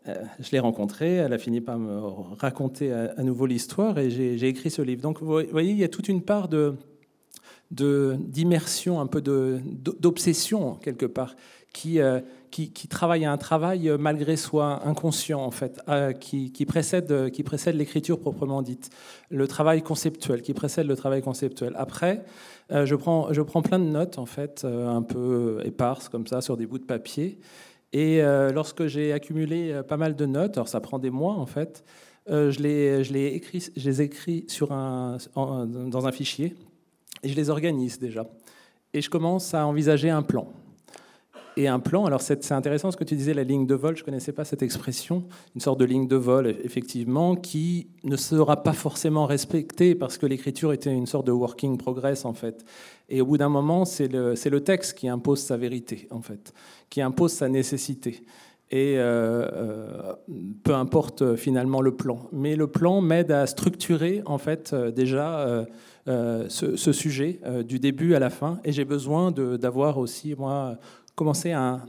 euh, je l'ai rencontrée, elle a fini par me raconter à, nouveau l'histoire et j'ai écrit ce livre. Donc vous voyez, il y a toute une part d'immersion, un peu d'obsession quelque part, qui, euh, qui, travaille un travail euh, malgré soi inconscient en fait, qui, précède, l'écriture proprement dite, le travail conceptuel, qui précède le travail conceptuel. Après, euh, je, prends, plein de notes, en fait, euh, un peu éparses, comme ça, sur des bouts de papier. Et euh, lorsque j'ai accumulé pas mal de notes, alors ça prend des mois, en fait, je, les, je, les je les écris dans un fichier et je les organise déjà. Et je commence à envisager un plan et un plan. Alors c'est intéressant ce que tu disais, la ligne de vol, je ne connaissais pas cette expression, une sorte de ligne de vol, effectivement, qui ne sera pas forcément respectée parce que l'écriture était une sorte de working progress, en fait. Et au bout d'un moment, c'est le, le, texte qui impose sa vérité, en fait, qui impose sa nécessité. Et euh, euh, peu importe euh, finalement le plan. Mais le plan m'aide à structurer, en fait, déjà... ce, ce, sujet du début à la fin. Et j'ai besoin d'avoir aussi, moi, commencer un,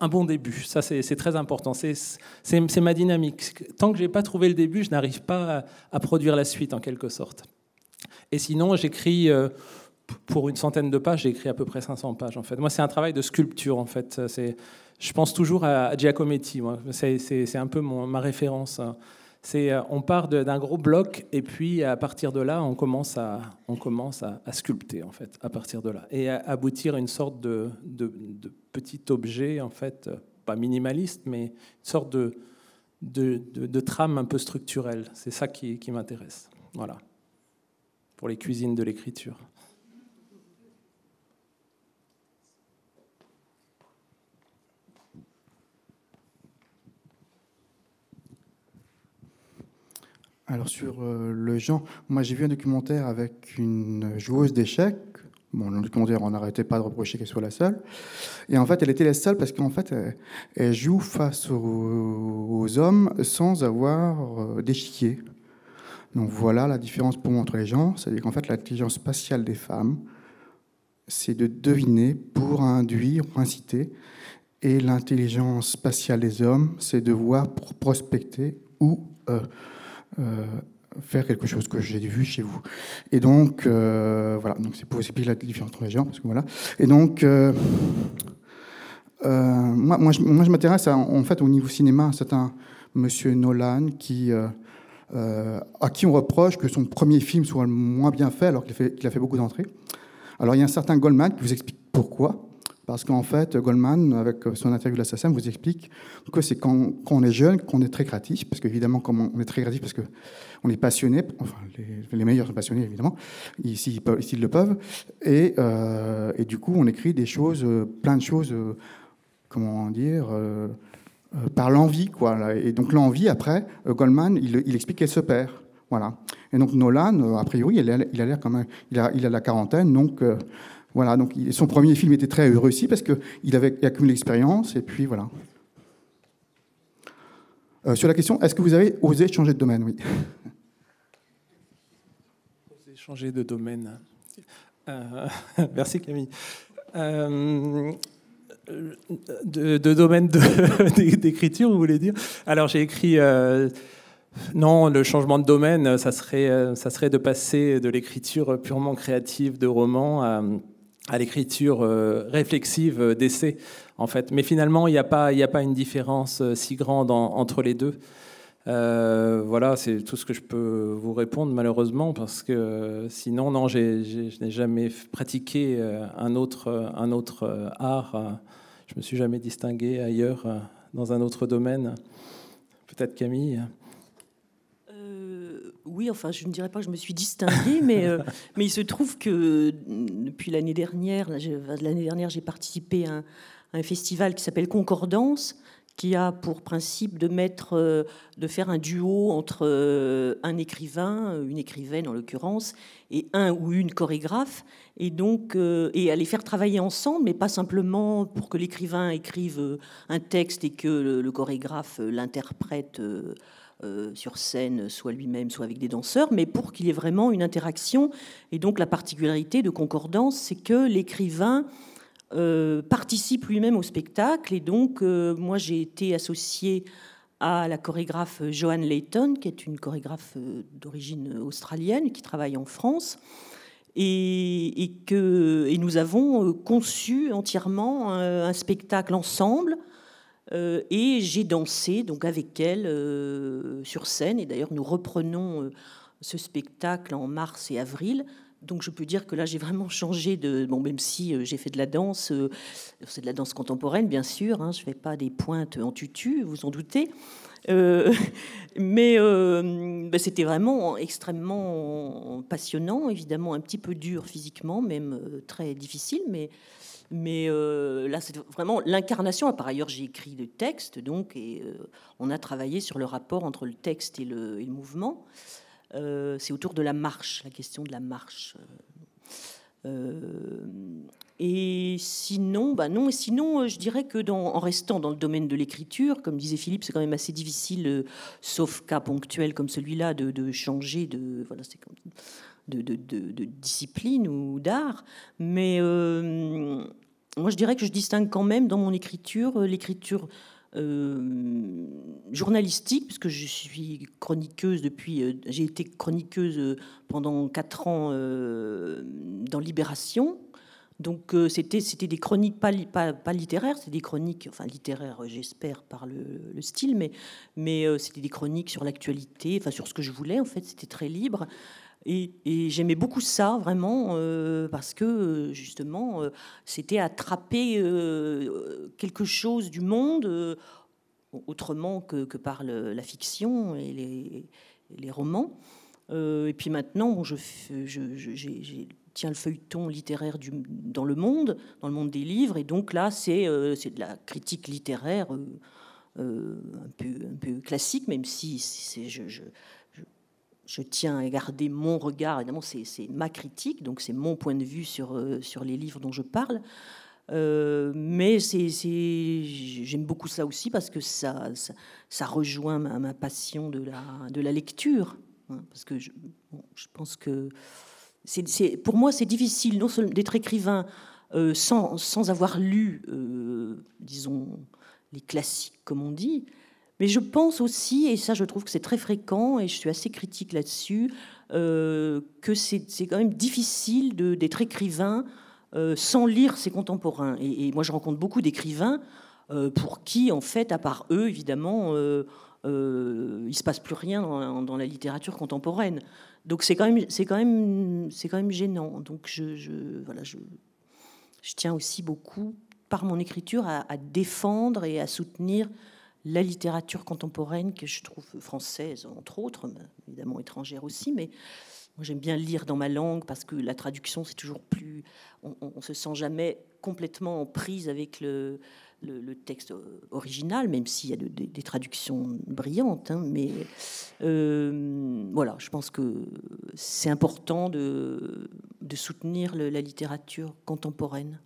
un bon début. Ça, c'est très important. C'est ma dynamique. Tant que je n'ai pas trouvé le début, je n'arrive pas à, produire la suite, en quelque sorte. Et sinon, j'écris, euh, pour une centaine de pages, j'ai écrit à peu près 500 pages, en fait. Moi, c'est un travail de sculpture, en fait. Je pense toujours à Giacometti, C'est un peu ma référence. Euh, on part d'un gros bloc et puis à partir de là, on commence à, sculpter en fait, à partir de là, et à aboutir à une sorte de, petit objet en fait, pas minimaliste, mais une sorte de, de, trame un peu structurelle. C'est ça qui, qui m'intéresse. Voilà, pour les cuisines de l'écriture. Alors sur euh, le genre, moi j'ai vu un documentaire avec une joueuse d'échecs. Bon, le documentaire, on n'arrêtait pas de reprocher qu'elle soit la seule. Et en fait, elle était la seule parce qu'en fait, elle, joue face aux, hommes sans avoir euh, d'échiquier. Donc voilà la différence pour moi entre les gens. C'est-à-dire qu'en fait, l'intelligence spatiale des femmes, c'est de deviner pour induire, pour inciter. Et l'intelligence spatiale des hommes, c'est de voir pour prospecter ou euh, euh, faire quelque chose que j'ai vu chez vous. Et donc, euh, voilà, donc c'est pour expliquer la différence entre les gens, parce que voilà. Et donc, euh, moi, moi, je, m'intéresse en fait au niveau cinéma, c'est un monsieur Nolan qui, à qui on reproche que son premier film soit moins bien fait alors qu'il a fait beaucoup d'entrées. Alors, il y a un certain Goldman qui vous explique pourquoi. Parce qu'en fait, Goldman, avec son interview de l'assassin, vous explique que c'est quand, on est jeune qu'on est très créatif, parce qu'évidemment, on est très créatif, parce qu'on est passionné, enfin, les, meilleurs sont passionnés, évidemment, s'ils le peuvent, et, euh, et, du coup, on écrit des choses, plein de choses, euh, comment dire, euh, par l'envie, quoi. Et donc, l'envie, après, Goldman, il, explique qu'elle se perd. Voilà. Et donc, Nolan, a priori, il a l'air quand même, il a la quarantaine, donc voilà, donc son premier film était très réussi parce qu'il avait accumulé l'expérience, et puis voilà. Euh, sur la question, est-ce que vous avez osé changer de domaine? Oui. Osé changer de domaine. Euh, [laughs] merci Camille. Euh, de, domaine [laughs] d'écriture, vous voulez dire? Alors j'ai écrit. non, le changement de domaine, ça serait, ça serait de passer de l'écriture purement créative de romans à à l'écriture euh, réflexive euh, d'essai, en fait. Mais finalement, il n'y a, pas, a pas une différence euh, si grande entre les deux. voilà, c'est tout ce que je peux vous répondre, malheureusement, parce que sinon, non, je n'ai jamais pratiqué un autre, un autre art. Je me suis jamais distingué ailleurs, dans un autre domaine. Peut-être Camille oui, enfin, je ne dirais pas que je me suis distinguée, mais, euh, [laughs] mais il se trouve que depuis l'année dernière, l'année dernière, j'ai participé à un, festival qui s'appelle Concordance, qui a pour principe de mettre, euh, de faire un duo entre euh, un écrivain, une écrivaine en l'occurrence, et un ou une chorégraphe, et donc et à les faire travailler ensemble, mais pas simplement pour que l'écrivain écrive un texte et que le chorégraphe l'interprète euh, sur scène, soit lui-même, soit avec des danseurs, mais pour qu'il y ait vraiment une interaction. Et donc la particularité de Concordance, c'est que l'écrivain euh, participe lui-même au spectacle. Et donc euh, moi j'ai été associée à la chorégraphe Joanne Layton, qui est une chorégraphe d'origine australienne qui travaille en France. Et, que, et nous avons conçu entièrement un spectacle ensemble euh, et j'ai dansé donc avec elle euh, sur scène. Et d'ailleurs, nous reprenons euh, ce spectacle en mars et avril. Donc je peux dire que là j'ai vraiment changé de bon même si j'ai fait de la danse, c'est de la danse contemporaine bien sûr. Hein, je fais pas des pointes en tutu, vous en doutez. [laughs] mais bah, c'était vraiment extrêmement passionnant, évidemment un petit peu dur physiquement, même très difficile, mais mais euh, là, c'est vraiment l'incarnation. Par ailleurs, j'ai écrit le texte, donc, et euh, on a travaillé sur le rapport entre le texte et le, mouvement. Euh, c'est autour de la marche, la question de la marche. et sinon, bah non, sinon, je dirais que en restant dans le domaine de l'écriture, comme disait Philippe, c'est quand même assez difficile, sauf cas ponctuel comme celui-là, de, changer de, voilà, de, discipline ou d'art. Mais moi, je dirais que je distingue quand même dans mon écriture euh, l'écriture euh, journalistique, puisque je suis chroniqueuse depuis. Euh, j'ai été chroniqueuse pendant quatre ans dans Libération. Donc c'était c'était des chroniques pas, littéraires, c'était des chroniques, enfin littéraires j'espère par le, style, mais, mais c'était des chroniques sur l'actualité, enfin sur ce que je voulais en fait, c'était très libre. Et, j'aimais beaucoup ça, vraiment, euh, parce que euh, justement, euh, c'était attraper quelque chose du monde autrement que, par la fiction et les, romans. et puis maintenant, je, je, tiens le feuilleton littéraire dans le monde, dans le monde des livres, et donc là, c'est de la critique littéraire. un, peu, classique, même si je tiens à garder mon regard, évidemment c'est ma critique, donc c'est mon point de vue sur, euh, sur les livres dont je parle. Euh, mais j'aime beaucoup ça aussi parce que ça, ça, rejoint ma, passion de la, de la lecture. Hein, parce que je, je, pense que pour moi c'est difficile non seulement d'être écrivain euh, sans, sans, avoir lu, disons, les classiques comme on dit, mais je pense aussi, et ça je trouve que c'est très fréquent, et je suis assez critique là-dessus, euh, que c'est quand même difficile d'être écrivain euh, sans lire ses contemporains. Et, moi je rencontre beaucoup d'écrivains euh, pour qui, en fait, à part eux, évidemment, il ne se passe plus rien dans, la littérature contemporaine. Donc c'est quand, même, gênant. Donc je, tiens aussi beaucoup, par mon écriture, à défendre et à soutenir la littérature contemporaine que je trouve française, entre autres, évidemment étrangère aussi, mais moi j'aime bien lire dans ma langue parce que la traduction c'est toujours plus, on, on, se sent jamais complètement en prise avec le, texte original, même s'il y a des traductions brillantes. Hein, mais euh, voilà, je pense que c'est important de soutenir la littérature contemporaine.